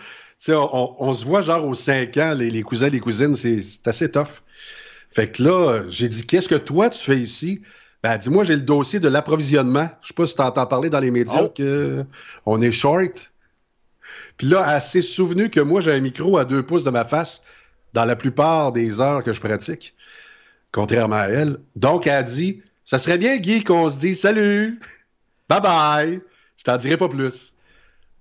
On, on- se voit genre aux 5 ans, les, les cousins, les cousines, c'est assez tough. Fait que là, j'ai dit, qu'est-ce que toi, tu fais ici? Ben, dis-moi, j'ai le dossier de l'approvisionnement. Je sais pas si tu entends parler dans les médias Oh. que on est short. Puis là, elle s'est souvenue que moi, j'ai un micro à deux pouces de ma face dans la plupart des heures que je pratique, contrairement à elle. Donc, elle a dit, ça serait bien, Guy, qu'on se dise salut, bye bye. Je t'en dirai pas plus.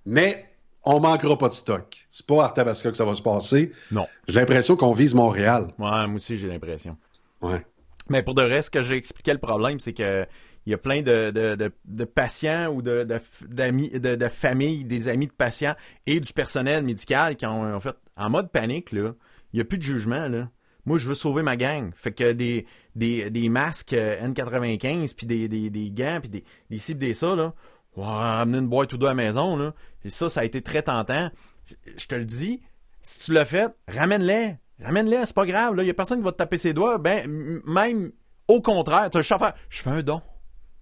Mais on manquera pas de stock. C'est pas à Arthabasca que ça va se passer. Non. J'ai l'impression qu'on vise Montréal. Ouais, moi aussi, j'ai l'impression. Ouais. Mais pour de reste, ce que j'ai expliqué le problème, c'est que il y a plein de, de, de, de patients ou de, de, d'amis, de, de familles, des amis de patients et du personnel médical qui ont en fait en mode panique là. Il y a plus de jugement là. Moi, je veux sauver ma gang. Fait que des, des, des masques euh, N95 puis des, des, des gants puis des, des ci pis des ça là. Ouais, amener une boîte ou deux à la maison là. Et ça, ça a été très tentant. Je te le dis, si tu l'as fait, ramène-les. Ramène-les, c'est pas grave. Il y a personne qui va te taper ses doigts. Ben, même au contraire, tu as le chauffeur. Je fais un don.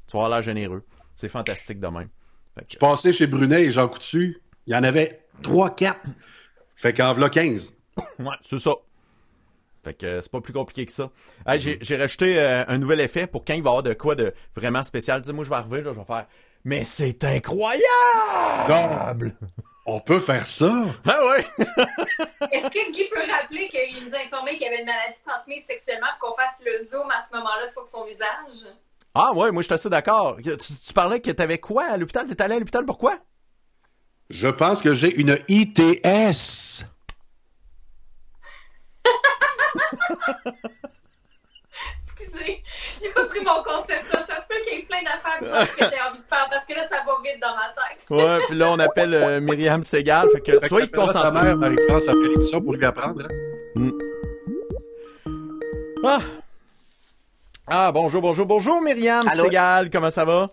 Tu vas avoir l'air généreux. C'est fantastique de même. Que- Je passais chez Brunet et Jean Coutu. Il y en avait 3-4. Fait qu'en v'là 15. Ouais, c'est ça. Fait que c'est pas plus compliqué que ça. Hey, j'ai rajouté euh, un nouvel effet pour quand il va y avoir de quoi de vraiment spécial. Tu sais, moi, je vais arriver, là, je vais faire Mais c'est incroyable! On peut faire ça. Ah ouais! Est-ce que Guy peut rappeler qu'il nous a informé qu'il y avait une maladie transmise sexuellement pour qu'on fasse le zoom à ce moment-là sur son visage? Ah ouais, moi, je suis assez d'accord. Tu, tu parlais que t'avais quoi à l'hôpital? T'es allé à l'hôpital pourquoi? Je pense que j'ai une ITS. Excusez, j'ai pas pris mon concept plein d'affaires que j'ai envie de faire parce que là, ça va vite dans ma tête. Ouais, puis là, on appelle euh, Myriam Segal. Fait que Fait soyez que t'appelleras ta concentrés. mère, Marie-France, après l'émission pour lui apprendre. hein. Ah! Ah, bonjour, bonjour, bonjour, Myriam Allô? Segal. Comment ça va?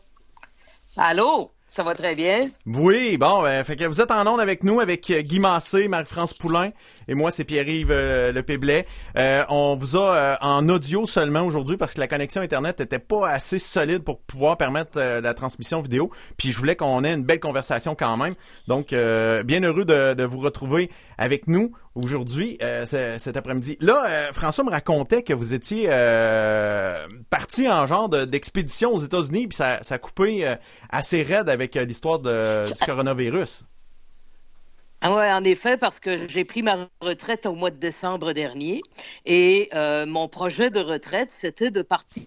Allô? Ça va très bien? Oui, bon, ben, fait que vous êtes en onde avec nous, avec euh, Guy Massé, Marie-France Poulain, et moi, c'est Pierre-Yves euh, Le Péblet. Euh, on vous a en audio seulement aujourd'hui parce que la connexion Internet était pas assez solide pour pouvoir permettre la transmission vidéo. Puis je voulais qu'on ait une belle conversation quand même. Donc, bien heureux de vous retrouver avec nous aujourd'hui, euh, ce- cet après-midi. Là, euh, François me racontait que vous étiez euh, parti en genre de- d'expédition aux États-Unis, puis ça, ça a coupé assez raide avec l'histoire du coronavirus. Ah ouais, en effet, parce que j'ai pris ma retraite au mois de décembre dernier et mon projet de retraite, c'était de partir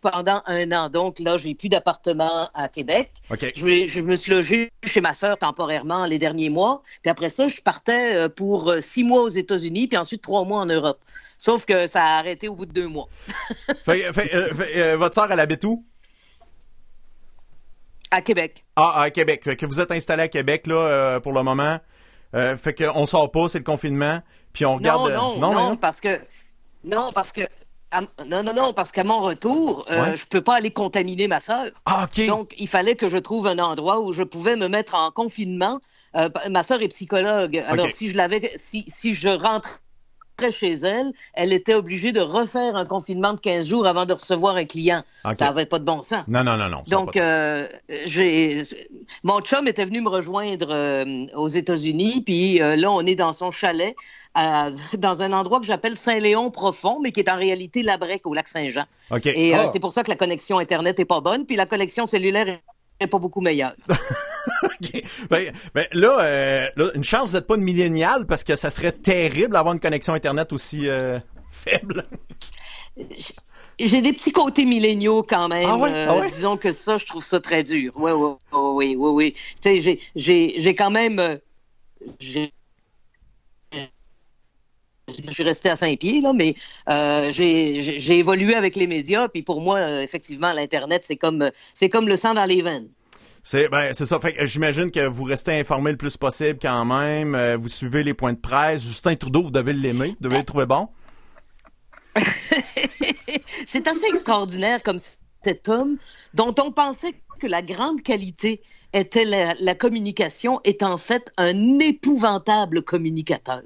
pendant un an. Donc là, j'ai plus d'appartement à Québec. Je, me suis logé chez ma sœur temporairement les derniers mois. Puis après ça, je partais euh, pour euh, six mois aux États-Unis, puis ensuite trois mois en Europe. Sauf que ça a arrêté au bout de deux mois. Fait- fait- euh, fait- euh, votre sœur, elle habite où? À Québec. Ah, à Québec. Fait que vous êtes installé à Québec, là, euh, pour le moment. Fait qu'on sort pas, c'est le confinement. Puis on regarde. Non, non, non, hein? parce que non, parce que à- non, non, non, parce qu'à mon retour, euh, Ouais. je peux pas aller contaminer ma sœur. Ah. Donc, il fallait que je trouve un endroit où je pouvais me mettre en confinement. Euh, ma sœur est psychologue. Alors, si je l'avais, si, si je rentrais chez elle, elle était obligée de refaire un confinement de 15 jours avant de recevoir un client. Ça n'avait pas de bon sens. Non, non, non, non. Donc, euh, j'ai mon chum était venu me rejoindre euh, aux États-Unis, puis euh, là, on est dans son chalet, à- dans un endroit que j'appelle Saint-Léon profond, mais qui est en réalité Labrec au lac Saint-Jean. OK. Et euh, Ah. c'est pour ça que la connexion Internet est pas bonne, puis la connexion cellulaire est- pas beaucoup meilleure. OK. Ben, ben, là, euh, là, une chance, vous n'êtes pas une milléniale parce que ça serait terrible d'avoir une connexion Internet aussi euh, faible. J'ai des petits côtés milléniaux quand même. Ah ouais? euh, Ah ouais? Disons que ça, je trouve ça très dur. Oui, oui, oui, oui, oui. Tu sais, j'ai- quand même... euh, j'ai- Je suis resté à Saint-Pied, là, mais euh, j'ai évolué avec les médias, puis pour moi, euh, effectivement, l'Internet, c'est comme, c'est comme le sang dans les veines. C'est ben, c'est ça. Fait j'imagine que vous restez informé le plus possible quand même. Euh, vous suivez les points de presse. Justin Trudeau, vous devez l'aimer. Vous devez le trouver bon. C'est assez extraordinaire comme cet homme dont on pensait que la grande qualité était la, la communication est en fait un épouvantable communicateur.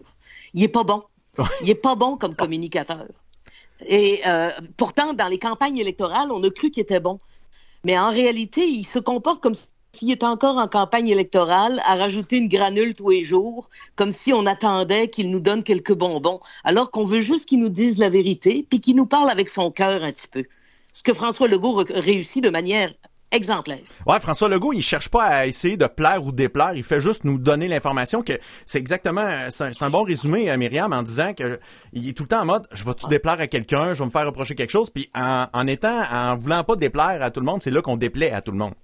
Il est pas bon. Il est pas bon comme communicateur. Et euh, pourtant, dans les campagnes électorales, on a cru qu'il était bon. Mais en réalité, il se comporte comme s'il était encore en campagne électorale, à rajouter une granule tous les jours, comme si on attendait qu'il nous donne quelques bonbons, alors qu'on veut juste qu'il nous dise la vérité, puis qu'il nous parle avec son cœur un petit peu. Ce que François Legault réussit de manière exemplaire. Ouais, François Legault, il cherche pas à essayer de plaire ou déplaire. Il fait juste nous donner l'information que c'est exactement, c'est un, bon résumé, euh, Myriam, en disant que il est tout le temps en mode, je vais-tu déplaire à quelqu'un, je vais me faire reprocher quelque chose, puis en, en étant, en voulant pas déplaire à tout le monde, c'est là qu'on déplaît à tout le monde.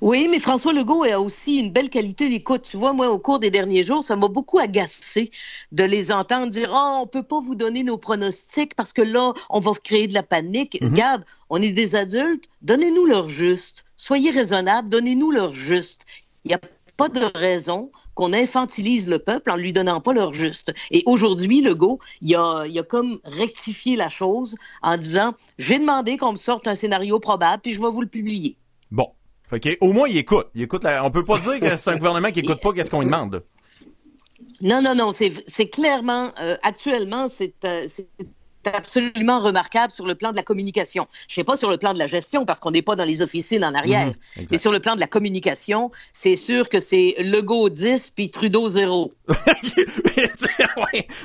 Oui, mais François Legault a aussi une belle qualité d'écoute. Tu vois, moi, au cours des derniers jours, ça m'a beaucoup agacé de les entendre dire Oh, on peut pas vous donner nos pronostics parce que là, on va créer de la panique. Regarde, on est des adultes, donnez-nous leur juste. Soyez raisonnables, donnez-nous leur juste. Il n'y a pas de raison qu'on infantilise le peuple en lui donnant pas leur juste. Et aujourd'hui, Legault, il a, il a comme rectifié la chose en disant J'ai demandé qu'on me sorte un scénario probable, puis je vais vous le publier. Bon. Fait que, au moins, il écoute. Il écoute la- on peut pas dire que c'est un gouvernement qui écoute pas qu'est-ce qu'on lui demande. Non, non, non, c'est clairement, euh, actuellement, c'est euh, c'est absolument remarquable sur le plan de la communication. Je sais pas sur le plan de la gestion, parce qu'on n'est pas dans les officines en arrière, Mhm, mais sur le plan de la communication, c'est sûr que c'est Legault 10 puis Trudeau 0.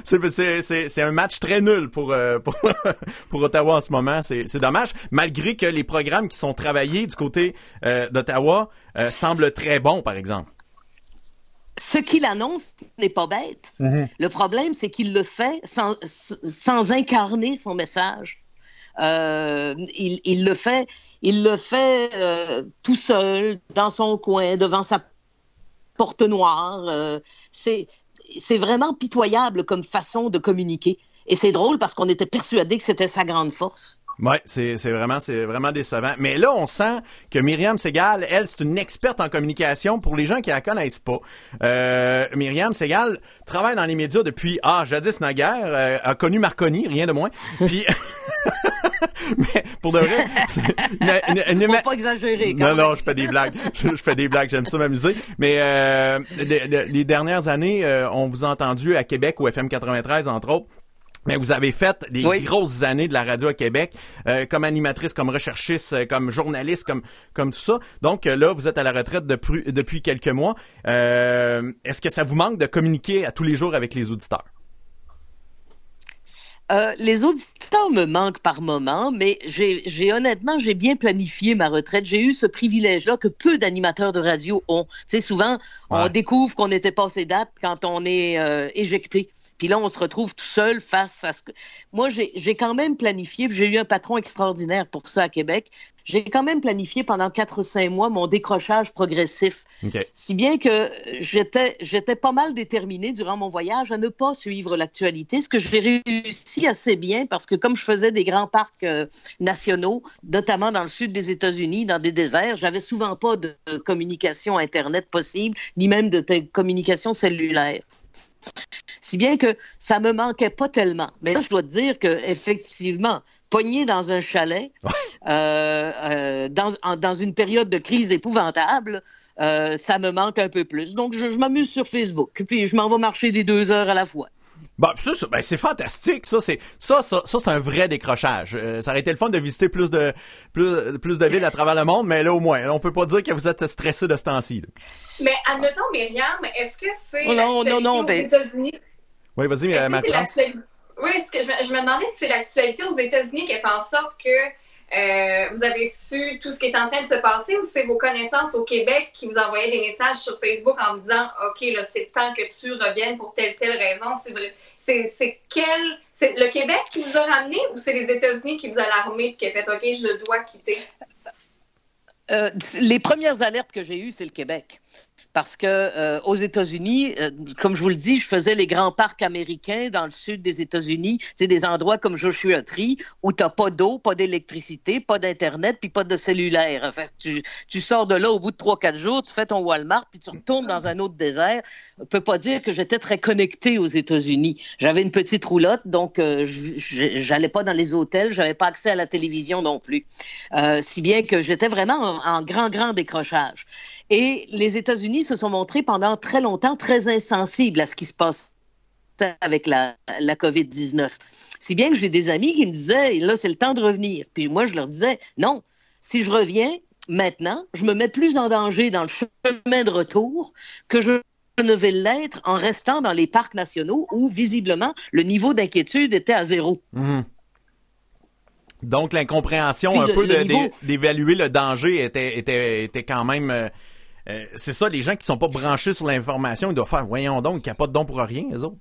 c'est ouais, un match très nul pour, euh, pour, pour Ottawa en ce moment. C'est c'est dommage, malgré que les programmes qui sont travaillés du côté euh, d'Ottawa euh, semblent très bons, par exemple. Ce qu'il annonce n'est pas bête. Le problème, c'est qu'il le fait sans, sans incarner son message. Euh, il, il le fait, il le fait euh, tout seul, dans son coin, devant sa porte noire. Euh, c'est vraiment pitoyable comme façon de communiquer. Et c'est drôle parce qu'on était persuadé que c'était sa grande force. Ouais, c'est c'est vraiment c'est vraiment décevant. Mais là, on sent que Myriam Segal, elle, c'est une experte en communication. Pour les gens qui la connaissent pas, euh, Myriam Segal travaille dans les médias depuis ah jadis naguère, euh, a connu Marconi, rien de moins. Puis mais pour de vrai, ne- ne- ne- Faut pas exagérer. quand non, même. non, je fais des blagues. Je, je fais des blagues, j'aime ça m'amuser. Mais euh, les, les- les dernières années, euh, on vous a entendu à Québec ou FM 93, entre autres. Mais vous avez fait des Oui. grosses années de la radio à Québec, euh, comme animatrice, comme recherchiste, euh, comme journaliste, comme comme tout ça. Donc euh, là, vous êtes à la retraite depuis, depuis quelques mois. Est-ce que ça vous manque de communiquer à tous les jours avec les auditeurs? Les auditeurs me manquent par moment, mais j'ai honnêtement, j'ai bien planifié ma retraite. J'ai eu ce privilège-là que peu d'animateurs de radio ont. Tu sais, souvent, Ouais. on découvre qu'on était passé date quand on est éjecté. Puis là, on se retrouve tout seul face à ce que... Moi, j'ai quand même planifié, j'ai eu un patron extraordinaire pour ça à Québec, j'ai quand même planifié pendant quatre ou cinq mois mon décrochage progressif. Si bien que j'étais, j'étais pas mal déterminée durant mon voyage à ne pas suivre l'actualité, ce que j'ai réussi assez bien parce que comme je faisais des grands parcs euh, nationaux, notamment dans le sud des États-Unis, dans des déserts, j'avais souvent pas de communication Internet possible, ni même de communication cellulaire. Si bien que ça me manquait pas tellement. Mais là, je dois te dire que effectivement, pogné dans un chalet, euh, euh, dans, dans, une période de crise épouvantable, euh, ça me manque un peu plus. Donc, je, m'amuse sur Facebook, puis je m'en vais marcher des deux heures à la fois. Bon, ça, ben, c'est fantastique. Ça, c'est ça, ça, ça c'est un vrai décrochage. ça aurait été le fun de visiter plus de plus, plus de villes à travers le monde, mais là au moins, on peut pas dire que vous êtes stressé de ce temps-ci. Mais admettons, Myriam, est-ce que c'est oh non, non, non, ben... États-Unis? Oui, vas-y, ma France. Oui, ce que je, me demandais si c'est l'actualité aux États-Unis qui a fait en sorte que euh, vous avez su tout ce qui est en train de se passer ou c'est vos connaissances au Québec qui vous envoyaient des messages sur Facebook en vous disant OK, là, c'est le temps que tu reviennes pour telle telle raison. C'est c'est le Québec qui vous a ramené ou c'est les États-Unis qui vous a alarmé et qui a fait OK, je dois quitter? Euh, les premières alertes que j'ai eues, c'est le Québec parce que euh, aux États-Unis, euh, comme je vous le dis, je faisais les grands parcs américains dans le sud des États-Unis, c'est des endroits comme Joshua Tree où t'as pas d'eau, pas d'électricité, pas d'internet, puis pas de cellulaire. Enfin, tu, tu sors de là au bout de trois quatre jours, tu fais ton Walmart, puis tu retournes dans un autre désert. On peut pas dire que j'étais très connecté aux États-Unis. J'avais une petite roulotte, donc euh, j'allais pas dans les hôtels, j'avais pas accès à la télévision non plus, euh, si bien que j'étais vraiment en grand grand décrochage. Et les États-Unis se sont montrés pendant très longtemps très insensibles à ce qui se passe avec la, la COVID-19. Si bien que j'ai des amis qui me disaient, là, c'est le temps de revenir. Puis moi, je leur disais, non, si je reviens maintenant, je me mets plus en danger dans le chemin de retour que je ne vais l'être en restant dans les parcs nationaux où, visiblement, le niveau d'inquiétude était à zéro. Mhm. Donc, l'incompréhension un peu d'évaluer le danger était, était, était quand même... Euh, c'est ça, les gens qui sont pas branchés sur l'information, ils doivent faire, voyons donc, qu'il n'y a pas de don pour rien, les autres.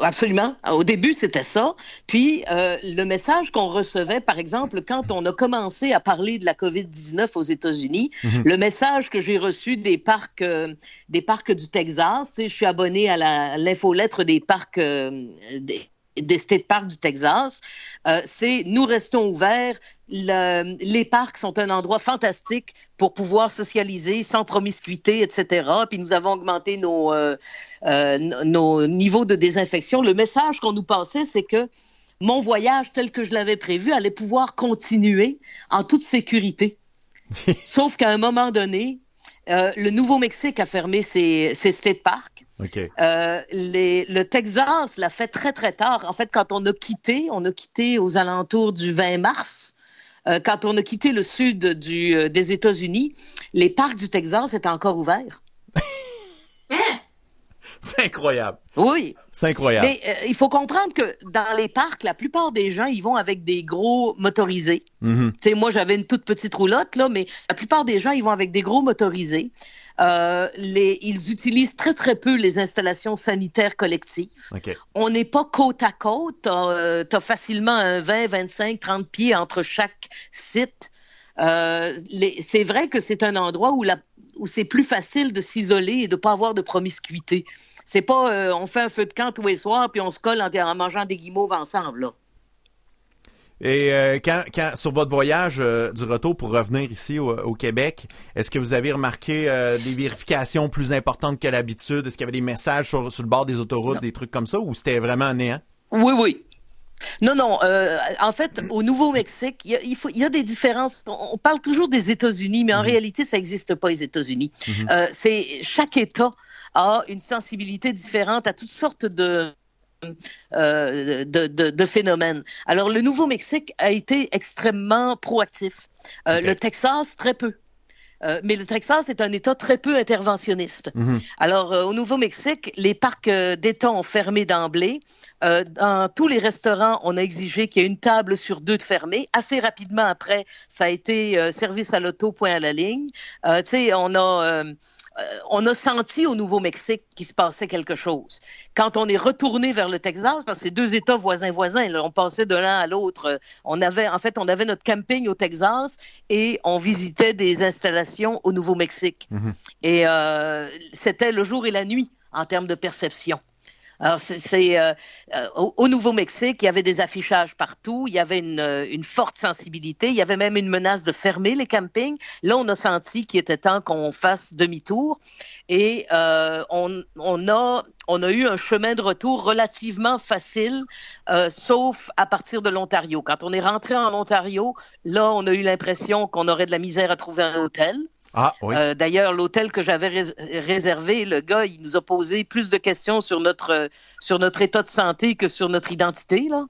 Absolument. Au début, c'était ça. Puis, euh, le message qu'on recevait, par exemple, quand on a commencé à parler de la COVID-19 aux États-Unis, mhm. le message que j'ai reçu des parcs, euh, des parcs du Texas, je suis abonné à l'infolettre des parcs, des, des state parks du Texas, euh, c'est nous restons ouverts. les parcs sont un endroit fantastique pour pouvoir socialiser sans promiscuité, etc. Puis nous avons augmenté nos, euh, euh, nos niveaux de désinfection. Le message qu'on nous passait, c'est que mon voyage tel que je l'avais prévu allait pouvoir continuer en toute sécurité. Sauf qu'à un moment donné, le Nouveau-Mexique a fermé ses, ses state parks. Euh, le Texas l'a fait très, très tard. En fait, quand on a quitté, on a quitté aux alentours du 20 mars. Euh, quand on a quitté le sud du, euh, des États-Unis, les parcs du Texas étaient encore ouverts. Hein? C'est incroyable. Oui. C'est incroyable. Mais il faut comprendre que dans les parcs, la plupart des gens, ils vont avec des gros motorisés. Mm-hmm. Moi, j'avais une toute petite roulotte, là, mais la plupart des gens, ils vont avec des gros motorisés. Euh, les, ils utilisent très, très peu les installations sanitaires collectives. On n'est pas côte à côte. Tu as, euh, facilement un 20, 25, 30 pieds entre chaque site. Euh, c'est vrai que c'est un endroit où, la, où c'est plus facile de s'isoler et de ne pas avoir de promiscuité. C'est pas on fait un feu de camp tous les soirs puis on se colle en, en mangeant des guimauves ensemble. Là. Et euh, quand, quand, sur votre voyage euh, du retour pour revenir ici au, Québec, est-ce que vous avez remarqué euh, des vérifications plus importantes que l'habitude? Est-ce qu'il y avait des messages sur, le bord des autoroutes, des trucs comme ça, ou c'était vraiment un néant? Oui, oui. Non, non. en fait, au Nouveau-Mexique, il y, il, y a des différences. On, parle toujours des États-Unis, mais en mhm. réalité, ça n'existe pas, les États-Unis. Mhm. c'est chaque État a une sensibilité différente à toutes sortes de euh, de, de, phénomènes. Alors, le Nouveau-Mexique a été extrêmement proactif. Euh, le Texas, très peu. Euh, mais le Texas est un État très peu interventionniste. Mhm. Alors, euh, au Nouveau-Mexique, les parcs euh, d'État ont fermé d'emblée. Euh, dans tous les restaurants, on a exigé qu'il y ait une table sur deux de fermée. Assez rapidement après, ça a été euh, service à l'auto, point à la ligne. Euh, tu sais, on a, euh, on a senti au Nouveau-Mexique qu'il se passait quelque chose. Quand on est retourné vers le Texas, parce que c'est deux États voisins-voisins, là, on passait de l'un à l'autre. On avait, en fait, on avait notre camping au Texas et on visitait des installations au Nouveau-Mexique. Mhm. Et euh, c'était le jour et la nuit en termes de perception. Alors, c'est- euh, euh, au, au Nouveau-Mexique, il y avait des affichages partout, il y avait une, euh, une forte sensibilité, il y avait même une menace de fermer les campings. Là, on a senti qu'il était temps qu'on fasse demi-tour et euh, on, on, a, on a eu un chemin de retour relativement facile, euh, sauf à partir de l'Ontario. Quand on est rentré en Ontario, là, on a eu l'impression qu'on aurait de la misère à trouver un hôtel. Ah, oui. Euh, D'ailleurs, l'hôtel que j'avais rés- réservé, le gars, il nous a posé plus de questions sur notre euh, sur notre état de santé que sur notre identité. Là.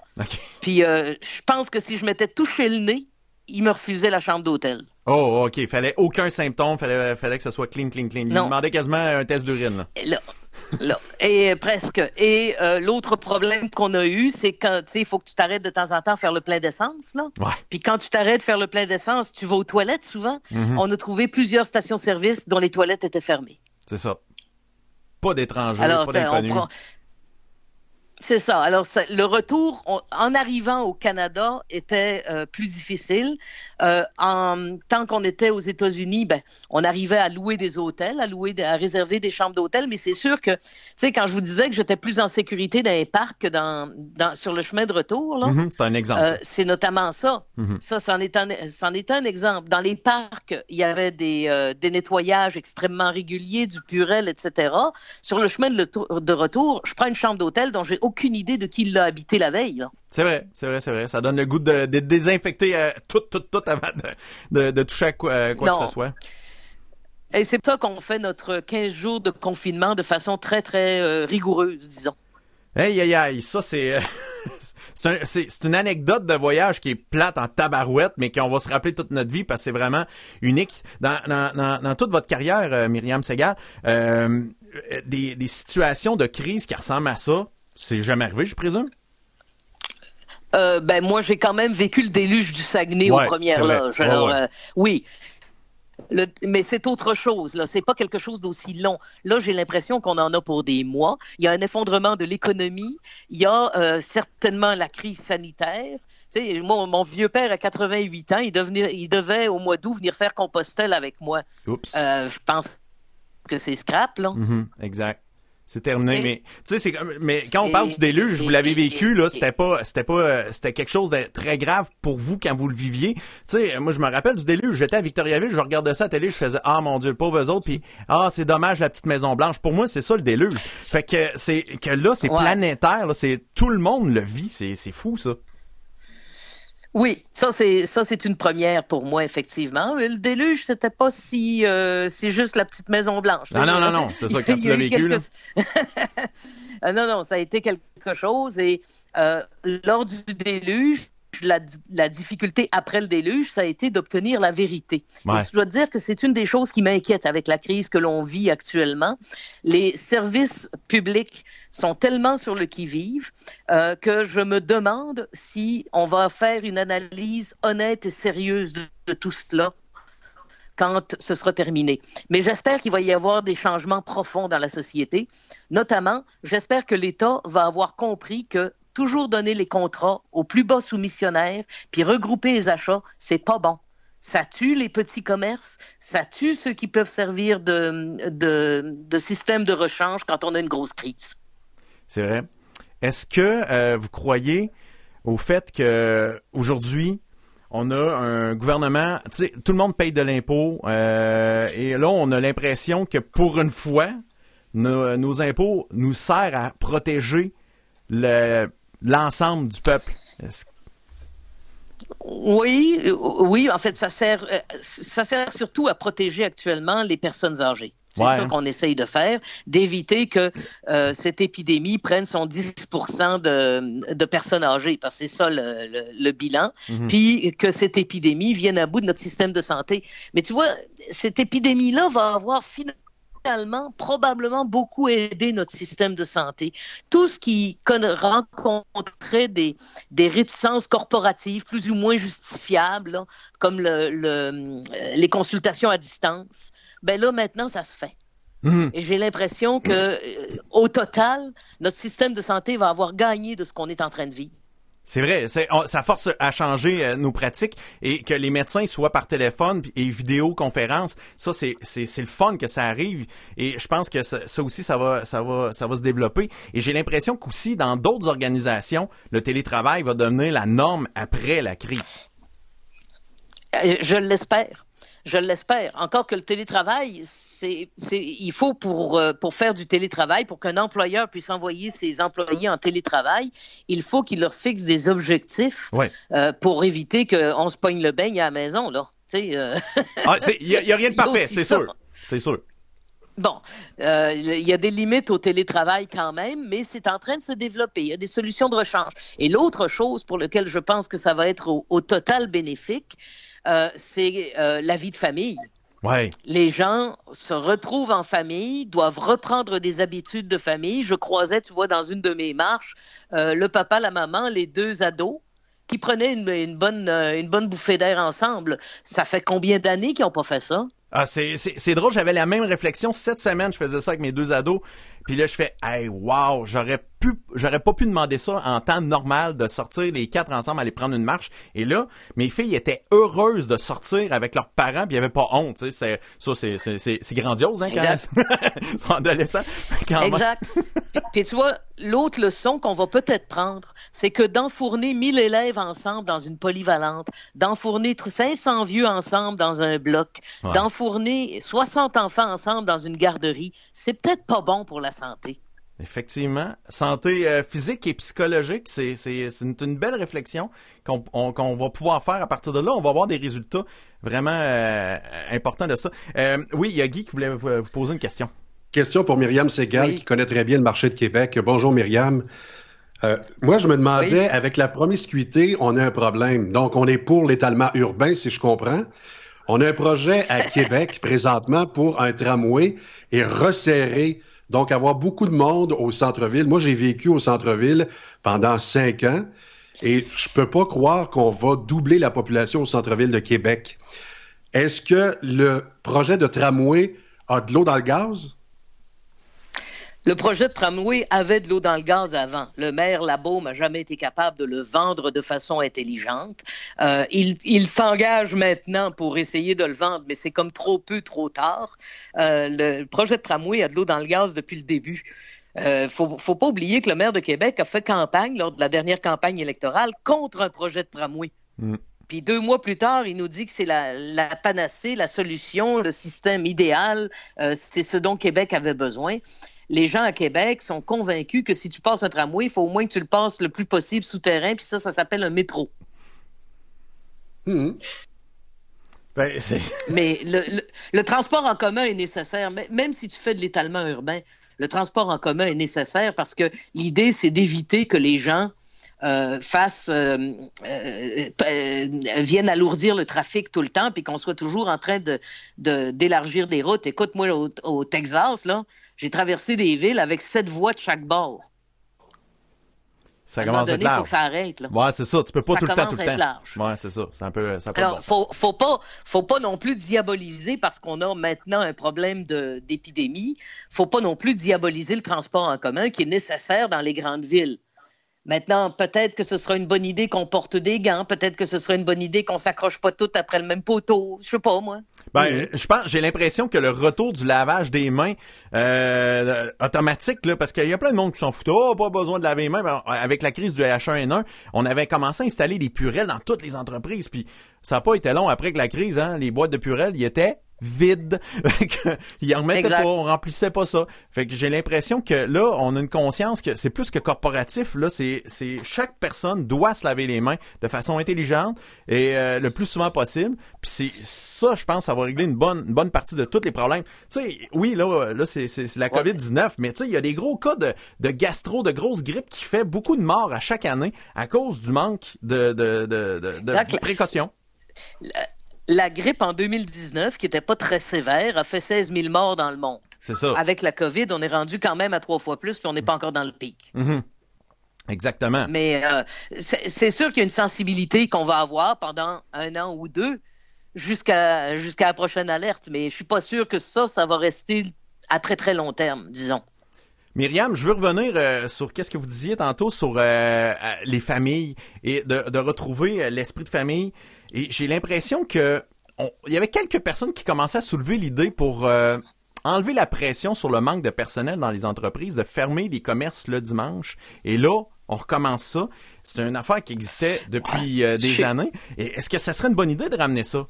Puis, euh, je pense que si je m'étais touché le nez, il me refusait la chambre d'hôtel. Oh, OK. Fallait aucun symptôme. Fallait, fallait que ce soit clean, clean, clean. Il Non. demandait quasiment un test d'urine. Et et presque. Et euh, l'autre problème qu'on a eu, c'est quand tu sais, il faut que tu t'arrêtes de temps en temps faire le plein d'essence. Là. Ouais. Puis quand tu t'arrêtes de faire le plein d'essence, tu vas aux toilettes souvent. Mhm. On a trouvé plusieurs stations-service dont les toilettes étaient fermées. C'est ça. Pas d'étrangers, Alors, pas d'inconnus. C'est ça. Alors, ça- le retour, on- en arrivant au Canada, était euh, plus difficile. Euh, en tant qu'on était aux États-Unis, ben, on arrivait à louer des hôtels, à louer, à réserver des chambres d'hôtel. Mais c'est sûr que, tu sais, quand je vous disais que j'étais plus en sécurité dans les parcs que dans, dans- sur le chemin de retour, là, Mhm, C'est un exemple. euh, c'est notamment ça. Mhm. Ça, c'en est, est un exemple. Dans les parcs, il y avait des, des nettoyages extrêmement réguliers, du purel, etc. Sur le chemin de, le de retour, je prends une chambre d'hôtel dont j'ai aucune idée de qui l'a habité la veille. C'est vrai, c'est vrai, c'est vrai. Ça donne le goût de, de désinfecter euh, tout, tout, tout avant de, de, de toucher à quoi, euh, quoi que ce soit. Et c'est pour ça qu'on fait notre 15 jours de confinement de façon très, très euh, rigoureuse, disons. Aïe, aïe, aïe, ça c'est... euh, c'est un- c'est une anecdote de voyage qui est plate en tabarouette, mais qu'on va se rappeler toute notre vie parce que c'est vraiment unique. Dans, dans, dans, dans toute votre carrière, euh, Myriam Segal, euh, des, des situations de crise qui ressemblent à ça, c'est jamais arrivé, je présume? Euh, ben moi, j'ai quand même vécu le déluge du Saguenay Ouais, aux premières loges. Ouais, Alors, ouais. euh, oui. Le- mais c'est autre chose, là. C'est pas quelque chose d'aussi long. Là, j'ai l'impression qu'on en a pour des mois. Il y a un effondrement de l'économie. Il y a euh, certainement la crise sanitaire. Tu sais, mon, mon vieux père a 88 ans. Il, devenait, il devait au mois d'août venir faire Compostelle avec moi. Oups. Je pense que c'est scrap, là. Mhm, exact. C'est terminé, mais tu sais, c'est comme- mais quand on parle du déluge, vous l'avez vécu là, c'était pas, c'était pas, euh, c'était quelque chose de très grave pour vous quand vous le viviez. Tu sais, moi je me rappelle du déluge, j'étais à Victoriaville, je regardais ça à la télé, je faisais ah mon dieu, pauvres autres, puis ah c'est dommage la petite Maison Blanche. Pour moi c'est ça le déluge. Fait que c'est que là c'est Ouais. planétaire, là, c'est tout le monde le vit, c'est c'est fou ça. Oui, ça c'est ça c'est une première pour moi effectivement. Le déluge c'était pas si euh, c'est juste la petite maison blanche. Non, non, non, non, c'est ça, quand tu l'as vécu, là. Euh, non non, ça a été quelque chose et euh, lors du déluge la, la difficulté après le déluge, ça a été d'obtenir la vérité. Ouais. Je dois te dire que c'est une des choses qui m'inquiète avec la crise que l'on vit actuellement. Les services publics sont tellement sur le qui-vive euh, que je me demande si on va faire une analyse honnête et sérieuse de, tout cela quand ce sera terminé. Mais j'espère qu'il va y avoir des changements profonds dans la société. Notamment, j'espère que l'État va avoir compris que toujours donner les contrats aux plus bas soumissionnaires, puis regrouper les achats, c'est pas bon. Ça tue les petits commerces, ça tue ceux qui peuvent servir de, de, de système de rechange quand on a une grosse crise. C'est vrai. Est-ce que euh, vous croyez au fait que aujourd'hui on a un gouvernement, tu sais, tout le monde paye de l'impôt euh, et là on a l'impression que pour une fois nos, impôts nous servent à protéger le l'ensemble du peuple. Oui, oui, en fait, ça sert, euh, ça sert surtout à protéger actuellement les personnes âgées. C'est Ouais. ça qu'on essaye de faire, d'éviter que euh, cette épidémie prenne son 10 de, de personnes âgées, parce que c'est ça le, le- le bilan, Mhm. puis que cette épidémie vienne à bout de notre système de santé. Mais tu vois, cette épidémie-là va avoir finalement probablement beaucoup aidé notre système de santé. Tout ce qui rencontrait des, des réticences corporatives plus ou moins justifiables, là, comme le, le- euh, les consultations à distance, ben là, maintenant, ça se fait. Mhm. Et j'ai l'impression que, euh, au total, notre système de santé va avoir gagné de ce qu'on est en train de vivre. C'est vrai, ça force à changer euh, nos pratiques et que les médecins soient par téléphone et vidéoconférence, ça c'est, le fun que ça arrive et je pense que ça, aussi ça va ça va ça va se développer et j'ai l'impression qu'aussi dans d'autres organisations, le télétravail va devenir la norme après la crise. Euh, Je l'espère. Je l'espère. Encore que le télétravail, c'est, c'est, il faut pour, euh, pour faire du télétravail, pour qu'un employeur puisse envoyer ses employés en télétravail, il faut qu'il leur fixe des objectifs Ouais. euh, pour éviter qu'on se pogne le beigne à la maison, là. Sais, euh, Ah, c'est- il y, a- il rien de Il parfait, c'est sûr. C'est sûr. Bon, euh, il y a des limites au télétravail quand même, mais c'est en train de se développer. Il y a des solutions de rechange. Et l'autre chose pour laquelle je pense que ça va être au, au total bénéfique, euh, c'est euh, la vie de famille. Ouais. Les gens se retrouvent en famille, doivent reprendre des habitudes de famille. Je croisais, tu vois, dans une de mes marches, euh, le papa, la maman, les deux ados qui prenaient une, une bonne, une bonne bouffée d'air ensemble. Ça fait combien d'années qu'ils n'ont pas fait ça? Ah, c'est drôle, j'avais la même réflexion cette semaine, je faisais ça avec mes deux ados, puis là je fais hey wow, j'aurais pu j'aurais pas pu demander ça en temps normal de sortir les quatre ensemble aller prendre une marche et là mes filles étaient heureuses de sortir avec leurs parents puis il y avait pas honte, tu sais, ça c'est c'est grandiose hein quand Exact. ils sont adolescents quand. Exact. Puis- tu vois, l'autre leçon qu'on va peut-être prendre, c'est que d'enfourner 1000 élèves ensemble dans une polyvalente, d'enfourner tr- 500 vieux ensemble dans un bloc, Ouais. d'enfourner 60 enfants ensemble dans une garderie, c'est peut-être pas bon pour la santé. Effectivement, santé euh, physique et psychologique, c'est c'est c'est une, une belle réflexion qu'on on- qu'on va pouvoir faire à partir de là. On va avoir des résultats vraiment euh, importants de ça. Euh, oui, il y a Guy qui voulait vous, vous poser une question. Question pour Myriam Segal, Oui. qui connaît très bien le marché de Québec. Bonjour Myriam. Euh, moi, je me demandais, Oui. avec la promiscuité, on a un problème. Donc, on est pour l'étalement urbain, si je comprends. On a un projet à Québec présentement pour un tramway et resserrer, donc avoir beaucoup de monde au centre-ville. Moi, j'ai vécu au centre-ville pendant cinq ans et je peux pas croire qu'on va doubler la population au centre-ville de Québec. Est-ce que le projet de tramway a de l'eau dans le gaz? Le projet de tramway avait de l'eau dans le gaz avant. Le maire Labaume n'a jamais été capable de le vendre de façon intelligente. Euh, il il s'engage maintenant pour essayer de le vendre, mais c'est comme trop peu, trop tard. Euh, le projet de tramway a de l'eau dans le gaz depuis le début. Euh, faut, faut pas oublier que le maire de Québec a fait campagne lors de la dernière campagne électorale contre un projet de tramway. Mm. Puis deux mois plus tard, il nous dit que c'est la, la panacée, la solution, le système idéal. Euh, c'est ce dont Québec avait besoin. Les gens à Québec sont convaincus que si tu passes un tramway, il faut au moins que tu le passes le plus possible souterrain, puis ça, ça s'appelle un métro. Mhm. Ben, Mais le, le- le transport en commun est nécessaire, même si tu fais de l'étalement urbain. Le transport en commun est nécessaire parce que l'idée, c'est d'éviter que les gens euh, fassent, euh, euh, viennent alourdir le trafic tout le temps, puis qu'on soit toujours en train de- d'élargir des routes. Écoute, moi, au, au Texas, là, j'ai traversé des villes avec sept voies de chaque bord. ça à un moment commence à être il faut large. que ça arrête. Là. Ouais, c'est ça. Tu peux pas Ça tout le temps, tout commence le à être temps. large. Ouais, c'est ça. C'est un peu. Ça Alors, bon faut, faut pas, faut pas non plus diaboliser parce qu'on a maintenant un problème d'épidémie. Faut pas non plus diaboliser le transport en commun qui est nécessaire dans les grandes villes. Maintenant, peut-être que ce sera une bonne idée qu'on porte des gants. Peut-être que ce sera une bonne idée qu'on s'accroche pas toutes après le même poteau. Je sais pas, moi. Ben, je pense, j'ai l'impression que le retour du lavage des mains euh, automatique, là, parce qu'il y a plein de monde qui s'en foutent. Oh, pas besoin de laver les mains. Ben, avec la crise du H1N1, on avait commencé à installer des purelles dans toutes les entreprises. Puis ça n'a pas été long après que la crise, hein, les boîtes de purelles, y étaient vide. Ils en remettaient pas, on remplissait pas ça. Fait que j'ai l'impression que là, on a une conscience que c'est plus que corporatif. Là, c'est c'est chaque personne doit se laver les mains de façon intelligente et euh, le plus souvent possible. Puis c'est ça, je pense, ça va régler une bonne une bonne partie de tous les problèmes. Tu sais, oui, là, là, c'est la Ouais. COVID 19, mais tu sais, il y a des gros cas de de gastro, de grosses grippes qui fait beaucoup de morts à chaque année à cause du manque de de de, de, de- Exact. La grippe en 2019, qui était pas très sévère, a fait 16 000 morts dans le monde. C'est ça. Avec la COVID, on est rendu quand même à trois fois plus, puis on n'est pas encore dans le pic. Mhm. Exactement. Mais euh, c'est sûr qu'il y a une sensibilité qu'on va avoir pendant un an ou deux jusqu'à jusqu'à la prochaine alerte. Mais je suis pas sûr que ça, ça va rester à très très long terme, disons. Myriam, je veux revenir euh, sur qu'est-ce que vous disiez tantôt sur euh, les familles et de, de retrouver l'esprit de famille. Et j'ai l'impression que il y avait quelques personnes qui commençaient à soulever l'idée pour euh, enlever la pression sur le manque de personnel dans les entreprises, de fermer les commerces le dimanche. Et là, on recommence ça. C'est une affaire qui existait depuis euh, des années. Et est-ce que ça serait une bonne idée de ramener ça?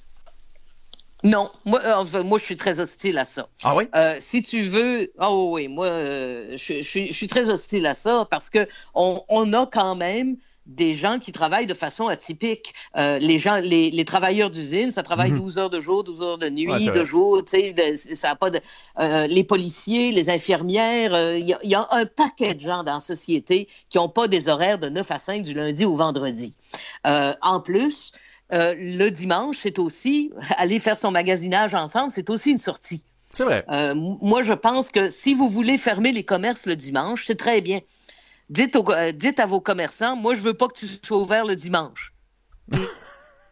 Non, moi, euh, moi, je suis très hostile à ça. Ah oui? Euh, si tu veux, oh oui, moi, euh, je, je suis- je suis très hostile à ça parce que on, on a quand même des gens qui travaillent de façon atypique. Euh, les gens, les, les travailleurs d'usine, ça travaille 12 heures de jour, 12 heures de nuit. Ouais, de jour, tu sais, ça a pas de. euh, les policiers, les infirmières, euh, il y, y a un paquet de gens dans la société qui n'ont pas des horaires de 9 à 5 du lundi au vendredi. En plus, le dimanche, c'est aussi aller faire son magasinage ensemble, c'est aussi une sortie. C'est vrai. Moi, je pense que si vous voulez fermer les commerces le dimanche, c'est très bien. Dites, euh, dites à vos commerçants, moi, je veux pas que tu sois ouvert le dimanche.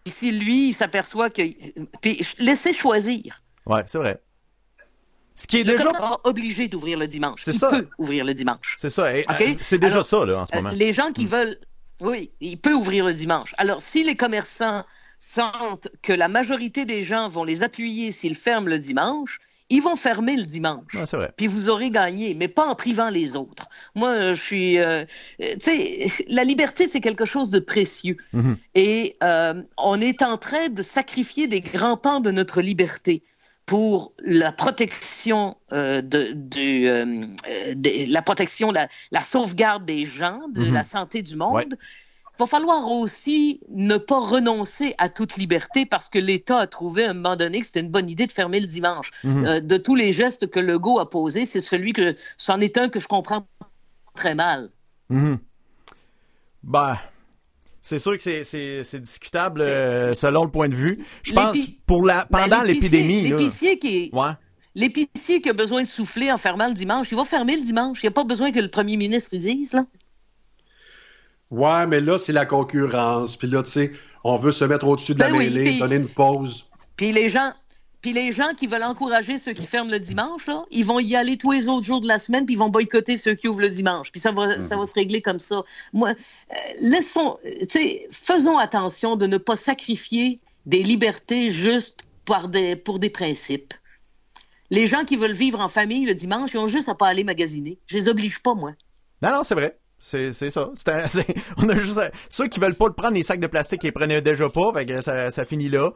Et si lui, il s'aperçoit que... Puis ch- laissez choisir. Ouais, c'est vrai. Ce qui est Le déjà... pas obligé d'ouvrir le dimanche. C'est il ça. peut ouvrir le dimanche. C'est ça. Et, OK? euh, C'est déjà Alors, ça, là, en ce Euh, moment. les gens qui veulent... Oui, il peut ouvrir le dimanche. Alors, si les commerçants sentent que la majorité des gens vont les appuyer s'ils ferment le dimanche, ils vont fermer le dimanche. Ouais, c'est vrai. puis vous aurez gagné, mais pas en privant les autres. Moi, euh, je suis, euh, euh, tu sais, la liberté c'est quelque chose de précieux, Mhm. et euh, on est en train de sacrifier des grands pans de notre liberté pour la protection euh, de, euh, la protection, la, la sauvegarde des gens, de Mhm. la santé du monde. Ouais. Il va falloir aussi ne pas renoncer à toute liberté parce que l'État a trouvé à un moment donné que c'était une bonne idée de fermer le dimanche. Mhm. Euh, de tous les gestes que Legault a posés, c'est celui que c'en est un que je comprends très mal. Mhm. Ben, c'est sûr que c'est- discutable euh, selon le point de vue. Je pense pour la Ben, pendant l'épidémie. L'épicier qui, Ouais. l'épicier qui a besoin de souffler en fermant le dimanche, il va fermer le dimanche. Il n'y a pas besoin que le premier ministre le dise, là. Ouais, mais là, c'est la concurrence. Puis là, tu sais, on veut se mettre au-dessus de la Ben oui, mêlée, donner une pause. Puis les gens, puis les gens qui veulent encourager ceux qui ferment le dimanche, là, ils vont y aller tous les autres jours de la semaine, puis ils vont boycotter ceux qui ouvrent le dimanche. Puis ça va, ça va se régler comme ça. Moi, euh, laissons, tu sais, faisons attention de ne pas sacrifier des libertés juste par des, pour des principes. Les gens qui veulent vivre en famille le dimanche, ils ont juste à pas aller magasiner. Je les oblige pas, moi. Non, non, c'est vrai. C'est c'est ça. C'est un- c'est- on a juste ceux qui veulent pas le prendre les sacs de plastique, ils les prenaient déjà pas. Fait que ça, ça finit là.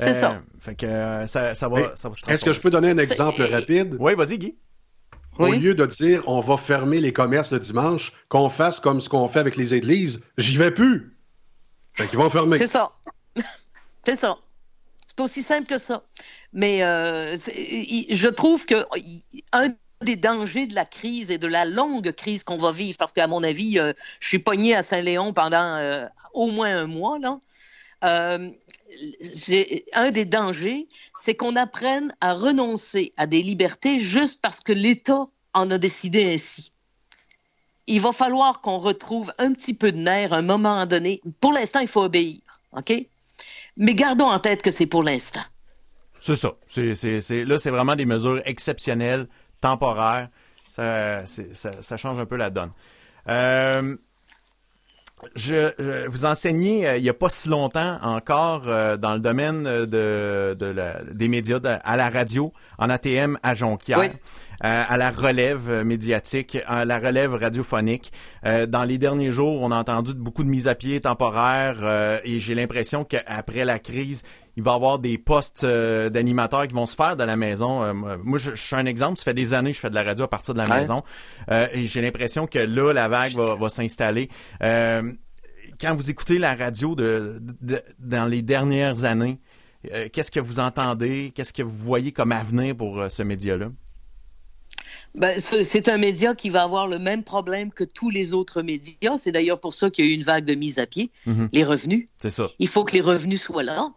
C'est ça. Fait que euh, ça, ça va, Mais ça va se Est-ce que je peux donner un exemple C'est- rapide? Oui, vas-y, Guy. Au Oui. lieu de dire on va fermer les commerces le dimanche, qu'on fasse comme ce qu'on fait avec les églises, j'y vais plus. Fait qu'ils vont fermer. C'est ça. C'est ça. C'est aussi simple que ça. Mais euh, je trouve que un des dangers de la crise et de la longue crise qu'on va vivre, parce qu'à mon avis, euh, je suis pogné à Saint-Léon pendant euh, au moins un mois, là. Euh, un des dangers, c'est qu'on apprenne à renoncer à des libertés juste parce que l'État en a décidé ainsi. Il va falloir qu'on retrouve un petit peu de nerf à un moment donné. Pour l'instant, il faut obéir, OK? Mais gardons en tête que c'est pour l'instant. C'est ça. Là, c'est vraiment des mesures exceptionnelles, temporaires. Ça, c'est- ça, ça change un peu la donne. Euh, je, je- vous enseignez euh, il n'y a pas si longtemps encore euh, dans le domaine de, de la- des médias de- à la radio en ATM à Jonquière. Oui. euh, à la relève médiatique, à la relève radiophonique. Dans les derniers jours, on a entendu beaucoup de mises à pied temporaires et j'ai l'impression qu'après la crise, il va y avoir des postes euh, d'animateurs qui vont se faire de la maison. Euh, moi, je, je, suis un exemple. Ça fait des années que je fais de la radio à partir de la maison. Euh, et j'ai l'impression que là, la vague va, va s'installer. quand vous écoutez la radio de, de dans les dernières années, qu'est-ce que vous entendez? Qu'est-ce que vous voyez comme avenir pour ce média-là? Ben, c'est un média qui va avoir le même problème que tous les autres médias. C'est d'ailleurs pour ça qu'il y a eu une vague de mise à pied, Mhm. les revenus. C'est ça. Il faut que les revenus soient là.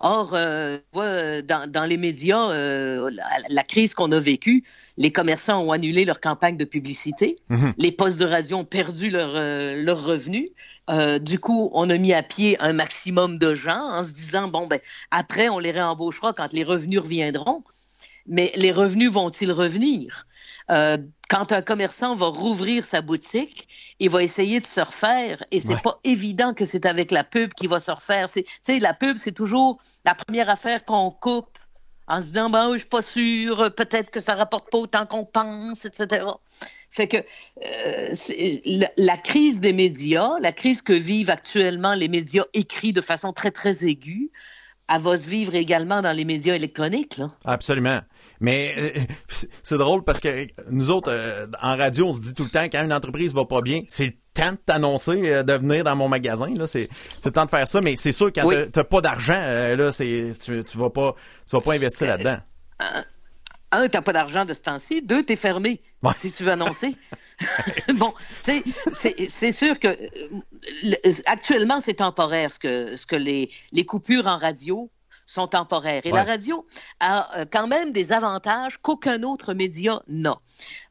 Or, euh, dans, dans les médias, euh, la, la crise qu'on a vécue, les commerçants ont annulé leur campagne de publicité. Mhm. Les postes de radio ont perdu leur, euh, leurs revenus. Euh, du coup, on a mis à pied un maximum de gens en se disant, bon, ben, après, on les réembauchera quand les revenus reviendront. Mais les revenus vont-ils revenir? Euh, quand un commerçant va rouvrir sa boutique, il va essayer de se refaire et c'est Ouais. pas évident que c'est avec la pub qu'il va se refaire. Tu sais, la pub, c'est toujours la première affaire qu'on coupe en se disant, ben, oui, je suis pas sûr, peut-être que ça rapporte pas autant qu'on pense, etc. Fait que euh, la, la crise des médias, la crise que vivent actuellement les médias écrits de façon très, très aiguë, elle va se vivre également dans les médias électroniques, là. Absolument. Mais euh, c'est- drôle parce que nous autres, euh, en radio, on se dit tout le temps quand une entreprise va pas bien, c'est le temps de t'annoncer euh, de venir dans mon magasin. Là, c'est c'est le temps de faire ça. Mais c'est sûr quand Oui. t'as- pas d'argent, là, c'est tu, tu vas pas tu vas pas investir là-dedans. un, t'as pas d'argent de ce temps-ci. Deux, t'es fermé. Ouais. Si tu veux annoncer. bon, c'est c'est sûr que le- actuellement, c'est temporaire ce que, ce que les, les coupures en radio sont temporaires. Et Ouais. la radio a euh, quand même des avantages qu'aucun autre média n'a.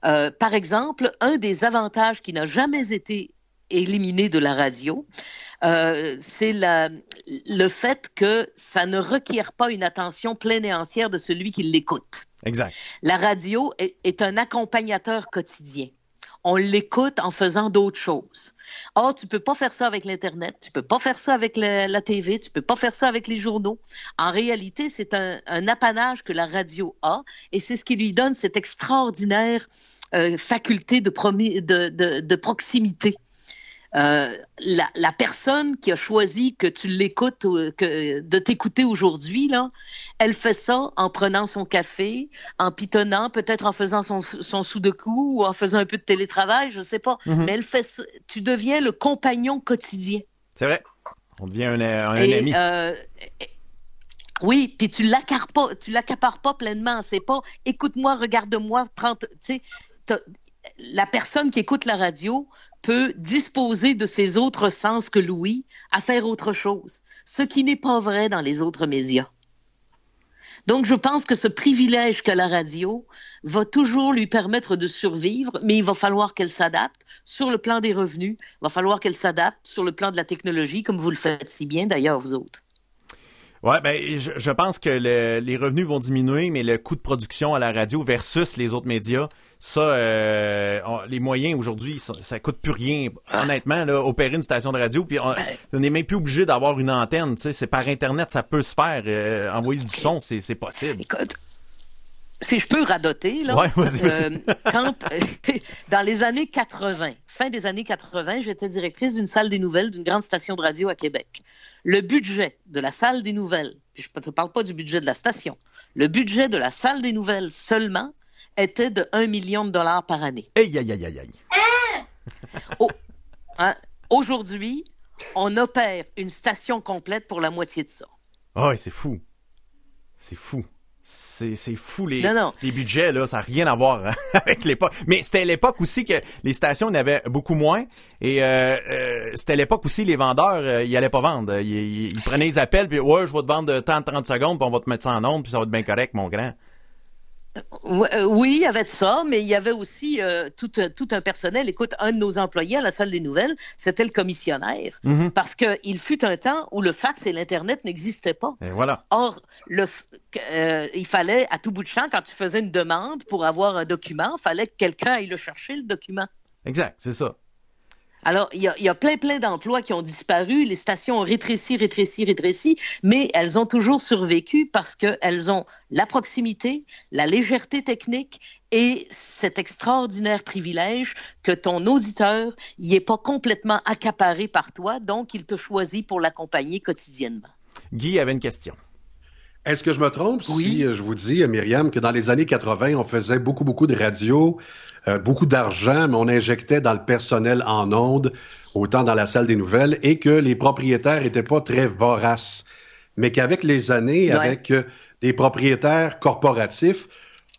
Euh, par exemple, un des avantages qui n'a jamais été éliminé de la radio, euh, c'est le fait que ça ne requiert pas une attention pleine et entière de celui qui l'écoute. Exact. La radio est, est un accompagnateur quotidien. On l'écoute en faisant d'autres choses. Or, tu peux pas faire ça avec l'Internet, tu peux pas faire ça avec la, la TV, tu peux pas faire ça avec les journaux. En réalité, c'est un, un apanage que la radio a et c'est ce qui lui donne cette extraordinaire euh, faculté de, proximité. Euh, la, la personne qui a choisi que tu l'écoutes, que de t'écouter aujourd'hui, là, elle fait ça en prenant son café, en pitonnant, peut-être en faisant son, son sous-de-coup ou en faisant un peu de télétravail, je sais pas. Mhm. Mais elle fait ça. Tu deviens le compagnon quotidien. C'est vrai. On devient un, un Et, ami. euh, oui, puis tu l'accapares pas, tu l'accapares pas pleinement. C'est pas écoute-moi, regarde-moi, prends. Tu sais, la personne qui écoute la radio peut disposer de ses autres sens que Louis à faire autre chose, ce qui n'est pas vrai dans les autres médias. Donc, je pense que ce privilège qu'a la radio va toujours lui permettre de survivre, mais il va falloir qu'elle s'adapte sur le plan des revenus, il va falloir qu'elle s'adapte sur le plan de la technologie, comme vous le faites si bien d'ailleurs, vous autres. Ouais, ben je, pense que le- les revenus vont diminuer, mais le coût de production à la radio versus les autres médias, ça, euh, on- les moyens aujourd'hui, ça, ça coûte plus rien. Honnêtement, là, opérer une station de radio, puis on on n'est même plus obligé d'avoir une antenne. Tu sais, c'est par internet, ça peut se faire. euh, envoyer du son, c'est c'est possible. Écoute, si je peux radoter, là, Ouais, euh, quand, dans les années 80, fin des années 80, j'étais directrice d'une salle des nouvelles d'une grande station de radio à Québec. Le budget de la salle des nouvelles, puis je ne te parle pas du budget de la station, le budget de la salle des nouvelles seulement était de 1 million de dollars par année. Aïe, aïe, aïe, aïe, aïe. Hein? Aujourd'hui, on opère une station complète pour la moitié de ça. Ouais, c'est fou. C'est fou. C'est fou les, Non, non. les budgets là, ça n'a rien à voir hein, avec l'époque. Mais c'était l'époque aussi que les stations en avaient beaucoup moins et euh, euh, c'était l'époque aussi les vendeurs euh, ils allaient pas vendre, ils, ils- ils prenaient les appels puis ouais, je vais te vendre de temps 30 secondes puis on va te mettre ça en onde puis ça va être bien correct mon grand. Oui, euh, oui, il y avait de ça, mais il y avait aussi euh, tout, un- tout un personnel. Écoute, un de nos employés à la salle des nouvelles, c'était le commissionnaire. Mhm. Parce qu'il fut un temps où le fax et l'Internet n'existaient pas. Et voilà. Or, le, euh, il fallait, à tout bout de champ, quand tu faisais une demande pour avoir un document, il fallait que quelqu'un aille le chercher, le document. Exact, c'est ça. Alors, il y a, plein, plein d'emplois qui ont disparu. Les stations ont rétréci, rétréci, rétréci, mais elles ont toujours survécu parce qu'elles ont la proximité, la légèreté technique et cet extraordinaire privilège que ton auditeur n'y est pas complètement accaparé par toi, donc il te choisit pour l'accompagner quotidiennement. Guy avait une question. Est-ce que je me trompe Oui. si euh, je vous dis, euh, Myriam, que dans les années 80, on faisait beaucoup, beaucoup de radio, euh, beaucoup d'argent, mais on injectait dans le personnel en ondes, autant dans la salle des nouvelles, et que les propriétaires n'étaient pas très voraces. Mais qu'avec les années, Ouais. avec euh, des propriétaires corporatifs,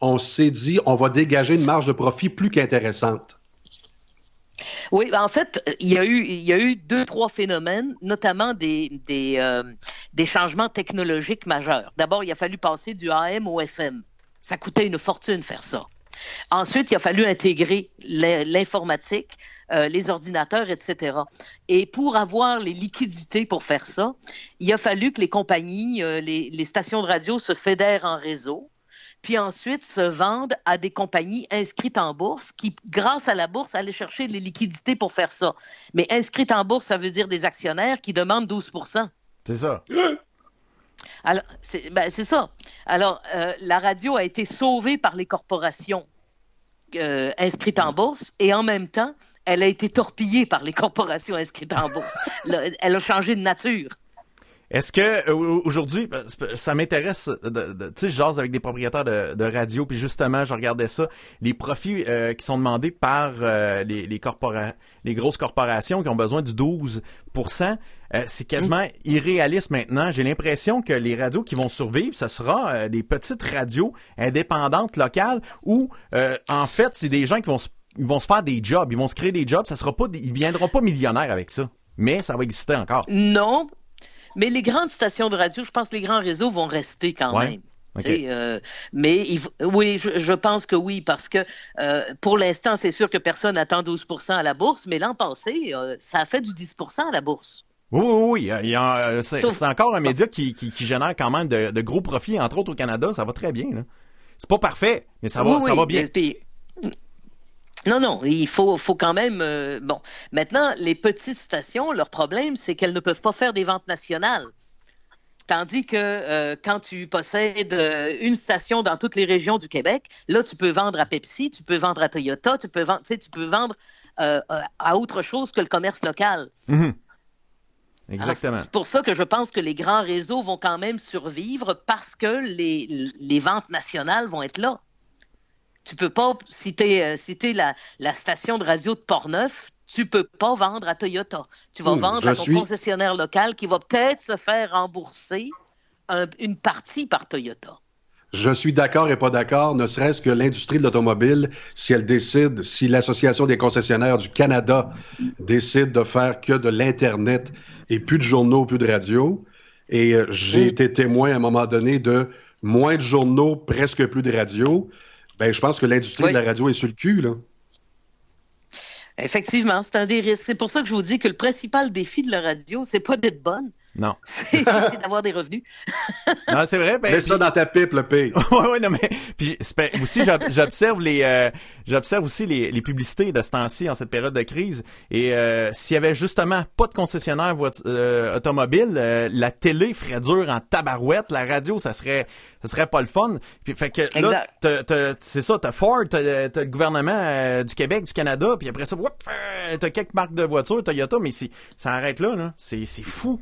on s'est dit, on va dégager une marge de profit plus qu'intéressante. Oui, ben, en fait, il y a eu, il y a eu deux, trois phénomènes, notamment des, des, euh, des changements technologiques majeurs. D'abord, il a fallu passer du AM au FM. Ça coûtait une fortune faire ça. Ensuite, il a fallu intégrer l'in- l'informatique, euh, les ordinateurs, etc. Et pour avoir les liquidités pour faire ça, il a fallu que les compagnies, euh, les, les stations de radio se fédèrent en réseau, puis ensuite se vendent à des compagnies inscrites en bourse qui, grâce à la bourse, allaient chercher les liquidités pour faire ça. Mais inscrites en bourse, ça veut dire des actionnaires qui demandent 12 C'est ça. alors, c'est ben, ça. Alors, euh, la radio a été sauvée par les corporations euh, inscrites en bourse et en même temps, elle a été torpillée par les corporations inscrites en bourse. Le- elle a changé de nature. Est-ce que euh, aujourd'hui, que ça m'intéresse, tu sais, je avec des propriétaires de, de radio, puis justement, je regardais ça, les profits euh, qui sont demandés par euh, les, corpora- les grosses corporations qui ont besoin du 12% euh, c'est quasiment irréaliste maintenant. J'ai l'impression que les radios qui vont survivre, ce sera des petites radios indépendantes locales où, en fait, c'est des gens qui vont se, vont se faire des jobs, ils vont se créer des jobs. Ça sera pas, ils viendront pas millionnaires avec ça, mais ça va exister encore. Non, mais les grandes stations de radio, je pense que les grands réseaux vont rester quand Ouais. même. Euh, mais il oui, je, je pense que oui, parce que euh, pour l'instant, c'est sûr que personne n'attend 12% à la bourse, mais l'an passé, euh, ça a fait du 10% à la bourse. Oui, oui, oui. il y a- c'est, Sauf- c'est encore un média qui, qui, qui génère quand même de, de gros profits, entre autres au Canada. Ça va très bien. Là. C'est pas parfait, mais ça va, Oui, ça oui, va bien. puis- non, non, il faut, faut quand même. euh, bon, maintenant, les petites stations, leur problème, c'est qu'elles ne peuvent pas faire des ventes nationales. Tandis que euh, quand tu possèdes euh, une station dans toutes les régions du Québec, là, tu peux vendre à Pepsi, tu peux vendre à Toyota, tu peux vendre, tu peux vendre à autre chose que le commerce local. Mhm. Exactement. C'est pour ça que je pense que les grands réseaux vont quand même survivre parce que les, les ventes nationales vont être là. Tu peux pas, si tu es, la, la station de radio de Portneuf, tu peux pas vendre à Toyota. Tu vas Hmm, vendre à ton suis- concessionnaire local qui va peut-être se faire rembourser un- une partie par Toyota. Je suis d'accord et pas d'accord, ne serait-ce que l'industrie de l'automobile, si elle décide, si l'Association des concessionnaires du Canada décide de faire que de l'Internet et plus de journaux, plus de radio, et euh, j'ai été témoin à un moment donné de moins de journaux, presque plus de radio, ben, je pense que l'industrie Oui. de la radio est sur le cul, là. Effectivement, c'est un des risques. C'est pour ça que je vous dis que le principal défi de la radio, c'est pas d'être bonne, Non. c'est d'avoir des revenus. Non, c'est vrai. Ben, Mets ça dans ta pipe, le pire. ouais, ouais, non, mais puis c'est pas- aussi j'ob- j'observe les euh, j'observe aussi les, les publicités de ce temps-ci en cette période de crise et euh, s'il y avait justement pas de concessionnaire euh, automobile, euh, la télé ferait dur en tabarouette, la radio ça serait ça serait pas le fun. Puis fait que là Exact. t'as- t'as- c'est ça, t'as Ford, t'as le t'as le gouvernement euh, du Québec, du Canada, puis après ça, euh, t'as quelques marques de voitures, Toyota, mais ça arrête là, là. C'est c'est fou.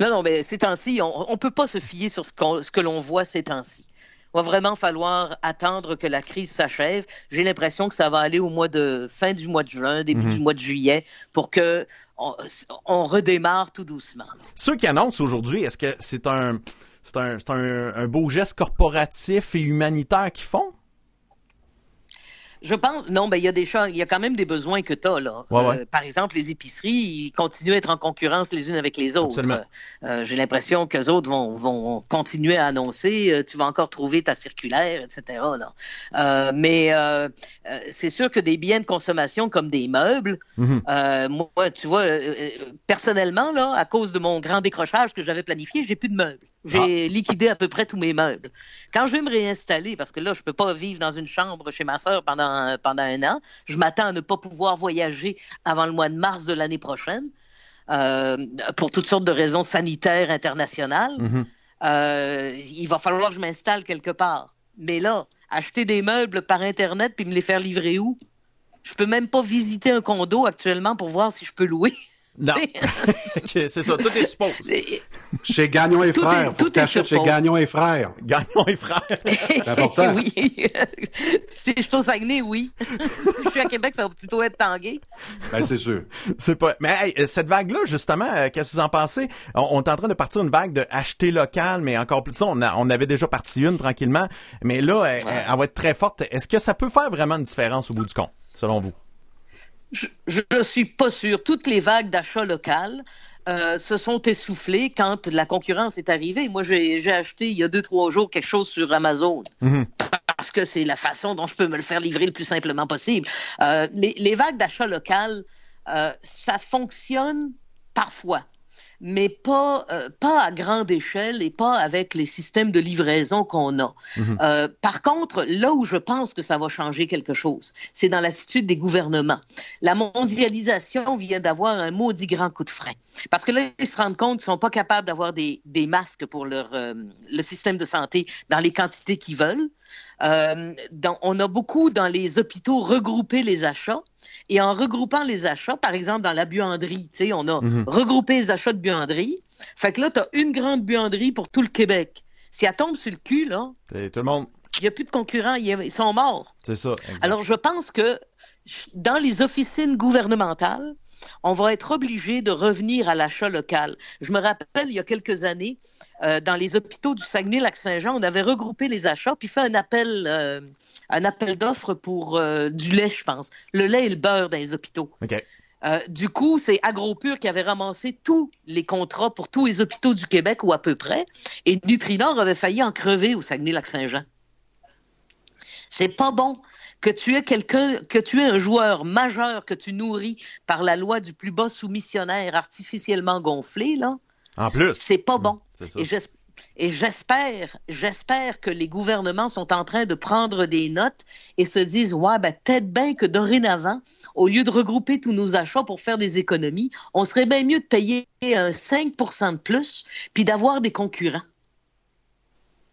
Non, non, mais ces temps-ci, on ne peut pas se fier sur ce, que l'on voit ces temps-ci. Il va vraiment falloir attendre que la crise s'achève. J'ai l'impression que ça va aller au mois de fin du mois de juin, début Mhm. du mois de juillet, pour que on, on redémarre tout doucement. Ceux qui annoncent aujourd'hui, est-ce que c'est un, c'est un, c'est un, un beau geste corporatif et humanitaire qu'ils font? Je pense, non, ben il y a des choses, il y a quand même des besoins que tu as là. Ouais, ouais. Euh, par exemple, les épiceries, ils continuent à être en concurrence les unes avec les autres. Absolument. Euh, J'ai l'impression qu'eux autres vont, vont continuer à annoncer, euh, tu vas encore trouver ta circulaire, etc. Là. Euh, mais euh, euh, c'est sûr que des biens de consommation comme des meubles, Mhm. euh, moi, tu vois, euh, euh, personnellement, là, à cause de mon grand décrochage que j'avais planifié, j'ai plus de meubles. J'ai liquidé à peu près tous mes meubles. Quand je vais me réinstaller, parce que là, je peux pas vivre dans une chambre chez ma sœur pendant, pendant un an, je m'attends à ne pas pouvoir voyager avant le mois de mars de l'année prochaine, euh, pour toutes sortes de raisons sanitaires internationales. Mhm. Euh, il va falloir que je m'installe quelque part. Mais là, acheter des meubles par Internet puis me les faire livrer où? Je peux même pas visiter un condo actuellement pour voir si je peux louer. Non. C'est- c'est ça, tout est suppose. c'est- Chez Gagnon et Tout est- Frères. Tout est chez. Gagnon et Frères. Gagnons et frères. important. oui. si je suis au Saguenay, oui. si je suis à Québec, ça va plutôt être Tanguay. Ben, c'est sûr. C'est pas. Mais hey, euh, cette vague-là, justement, euh, qu'est-ce que vous en pensez? On, on est en train de partir une vague de acheter local, mais encore plus ça, on, a- on avait déjà parti une tranquillement, mais là, elle, elle- elle va être très forte. Est-ce que ça peut faire vraiment une différence au bout du compte, selon vous? Je, je suis pas sûre. Toutes les vagues d'achat local euh, se sont essoufflées quand la concurrence est arrivée. Moi, j'ai acheté il y a deux, trois jours quelque chose sur Amazon. Mhm. Parce que c'est la façon dont je peux me le faire livrer le plus simplement possible. Euh, les, les vagues d'achat local, euh, ça fonctionne parfois mais pas, euh, pas à grande échelle et pas avec les systèmes de livraison qu'on a. Euh, par contre, là où je pense que ça va changer quelque chose, c'est dans l'attitude des gouvernements. La mondialisation vient d'avoir un maudit grand coup de frein. Parce que là, ils se rendent compte qu'ils sont pas capables d'avoir des, des masques pour leur, euh, le système de santé dans les quantités qu'ils veulent. Euh, dans- on a beaucoup dans les hôpitaux regroupé les achats. Et en regroupant les achats, par exemple dans la buanderie, tu sais, on a regroupé les achats de buanderie. Fait que là, tu as une grande buanderie pour tout le Québec. Si elle tombe sur le cul, là, Tout le monde, il n'y a plus de concurrents, ils sont morts. c'est ça. exact. Alors, je pense que dans les officines gouvernementales, on va être obligé de revenir à l'achat local. Je me rappelle, il y a quelques années, euh, dans les hôpitaux du Saguenay-Lac-Saint-Jean, on avait regroupé les achats puis fait un appel, euh, un appel d'offres pour euh, du lait, je pense. Le lait et le beurre dans les hôpitaux. Du coup, c'est AgroPure qui avait ramassé tous les contrats pour tous les hôpitaux du Québec ou à peu près. Et Nutrinor avait failli en crever au Saguenay-Lac-Saint-Jean. C'est pas bon que tu aies quelqu'un, que tu aies un joueur majeur que tu nourris par la loi du plus bas soumissionnaire artificiellement gonflé, là. En plus. C'est pas bon. Ça. Et j'es- Et j'espère, j'espère que les gouvernements sont en train de prendre des notes et se disent, ouais, ben, peut-être bien que dorénavant, au lieu de regrouper tous nos achats pour faire des économies, on serait bien mieux de payer un 5% de plus puis d'avoir des concurrents.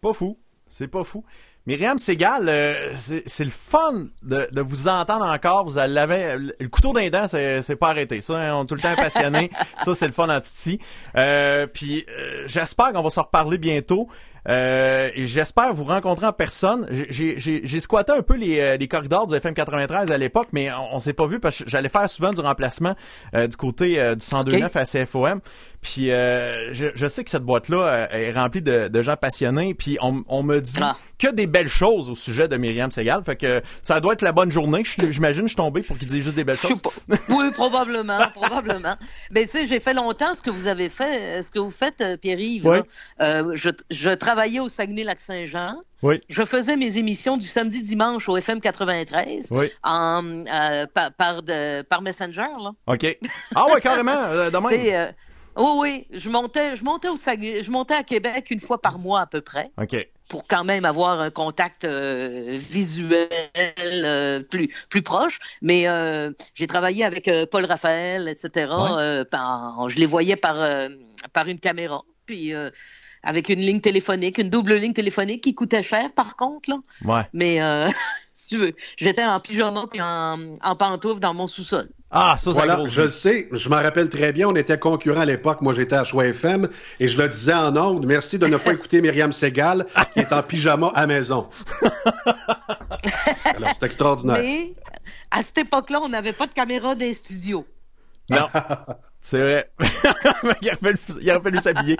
Pas fou. C'est pas fou. Myriam Segal, euh, c'est le fun de, de vous entendre encore. Vous l'avez, le couteau d'un dent, c'est c'est pas arrêté. Ça, hein, on est tout le temps passionné. ça, c'est le fun en titi. Euh, puis euh, j'espère qu'on va se reparler bientôt. Euh, j'espère vous rencontrer en personne. J'ai- squatté un peu les, euh, les corridors du FM 93 à l'époque, mais on, on s'est pas vu parce que j'allais faire souvent du remplacement euh, du côté euh, du 102.9 à CFOM. Puis euh, je, je sais que cette boîte-là euh, est remplie de, de gens passionnés. Puis on, on me dit Ah. que des belles choses au sujet de Myriam Segal. Fait que ça doit être la bonne journée. J'imagine je suis tombé pour qu'il dise juste des belles Je choses. pas. Oui, probablement, probablement. Mais tu sais, j'ai fait longtemps ce que vous avez fait, euh, ce que vous faites, Pierre-Yves. Oui. Euh, je, je travaillais au Saguenay-Lac-Saint-Jean. Oui. Je faisais mes émissions du samedi-dimanche au FM 93 Oui. en, euh, par, par, de- par Messenger. Là. OK. Ah ouais, carrément. euh, de même. Tu sais, euh, oui, oui, je montais, je montais au Saguenay, je montais à Québec une fois par mois à peu près OK. pour quand même avoir un contact euh, visuel euh, plus plus proche. Mais euh, j'ai travaillé avec Paul Raphaël, etc. Ouais. par- je les voyais par par une caméra, puis avec une ligne téléphonique, une double ligne téléphonique qui coûtait cher par contre là. Ouais. Mais euh, si tu veux, j'étais en pyjama puis en, en pantoufle dans mon sous-sol. Ah, ça, c'est Voilà, gros. je le sais, je m'en rappelle très bien, on était concurrents à l'époque, moi j'étais à Choix FM, et je le disais en ondes, merci de ne pas écouter Myriam Segal, qui est en pyjama à maison. Alors, c'est extraordinaire. Mais à cette époque-là, on n'avait pas de caméra les studios. Non. C'est vrai. il aurait fallu s'habiller.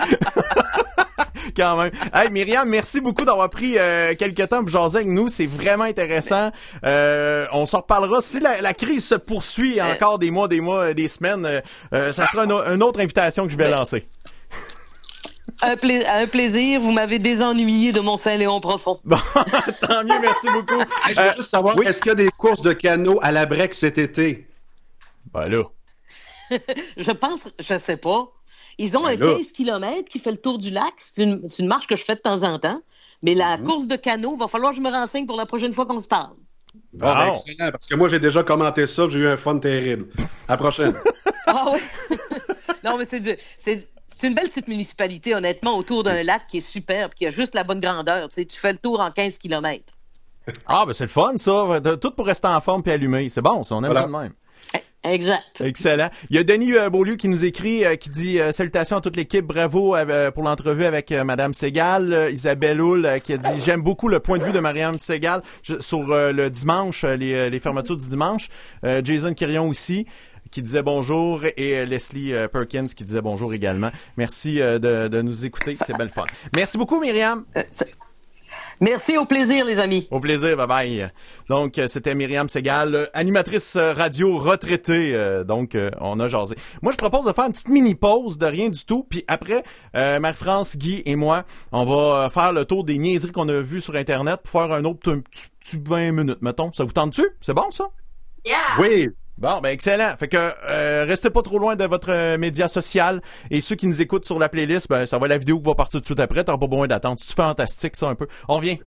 Quand même. Hey, Myriam, merci beaucoup d'avoir pris euh, quelques temps pour jaser avec nous. C'est vraiment intéressant. Euh, on s'en reparlera. Si la, la crise se poursuit encore des mois, des mois, des semaines, euh, euh, ça sera une, autre invitation que je vais lancer. Un, pla- un plaisir, vous m'avez désennuyé de mon Saint-Léon profond. Bon, tant mieux, merci beaucoup. Hey, je veux Euh, juste savoir, oui? est-ce qu'il y a des courses de canot à la break cet été? ben là. Je pense, je sais pas. Ils ont Ben un là. 15 km qui fait le tour du lac. C'est une, c'est une marche que je fais de temps en temps. Mais la Mhm. course de canot, va falloir que je me renseigne pour la prochaine fois qu'on se parle. Bon, ben, excellent, parce que moi j'ai déjà commenté ça, j'ai eu un fun terrible. À la prochaine. Ah oui? non, mais c'est du- c'est c'est une belle petite municipalité, honnêtement, autour d'un lac qui est superbe, qui a juste la bonne grandeur. Tu sais, tu fais le tour en 15 km. Ah, ben c'est le fun, ça. Tout pour rester en forme puis allumé. C'est bon, ça, on aime Voilà. ça de même. Exact. Excellent. Il y a Denis euh, Beaulieu qui nous écrit, euh, qui dit euh, salutations à toute l'équipe, bravo pour l'entrevue avec Madame Segal. Isabelle Hull euh, qui a dit j'aime beaucoup le point de vue de Marianne Segal sur le dimanche, les, les fermetures du dimanche. Jason Quirion aussi qui disait bonjour et Leslie Perkins qui disait bonjour également. Merci de, de nous écouter, c'est belle fun. Merci beaucoup Myriam. Euh, Merci, au plaisir, les amis. Au plaisir, bye bye. Donc, euh, c'était Myriam Segal, euh, animatrice euh, radio retraitée. euh, donc, euh, on a jasé. Moi, je propose de faire une petite mini-pause de rien du tout. Puis après, euh, Marie-France, Guy et moi, on va faire le tour des niaiseries qu'on a vues sur Internet pour faire un autre petit 20 minutes, mettons. Ça vous tente-tu? C'est bon, ça? Yeah! Oui, Bon, ben excellent. Fait que euh, restez pas trop loin de votre euh, média social et ceux qui nous écoutent sur la playlist, ben ça va la vidéo qui va partir tout de suite après. T'auras pas besoin d'attendre. C'est fantastique ça un peu. On revient.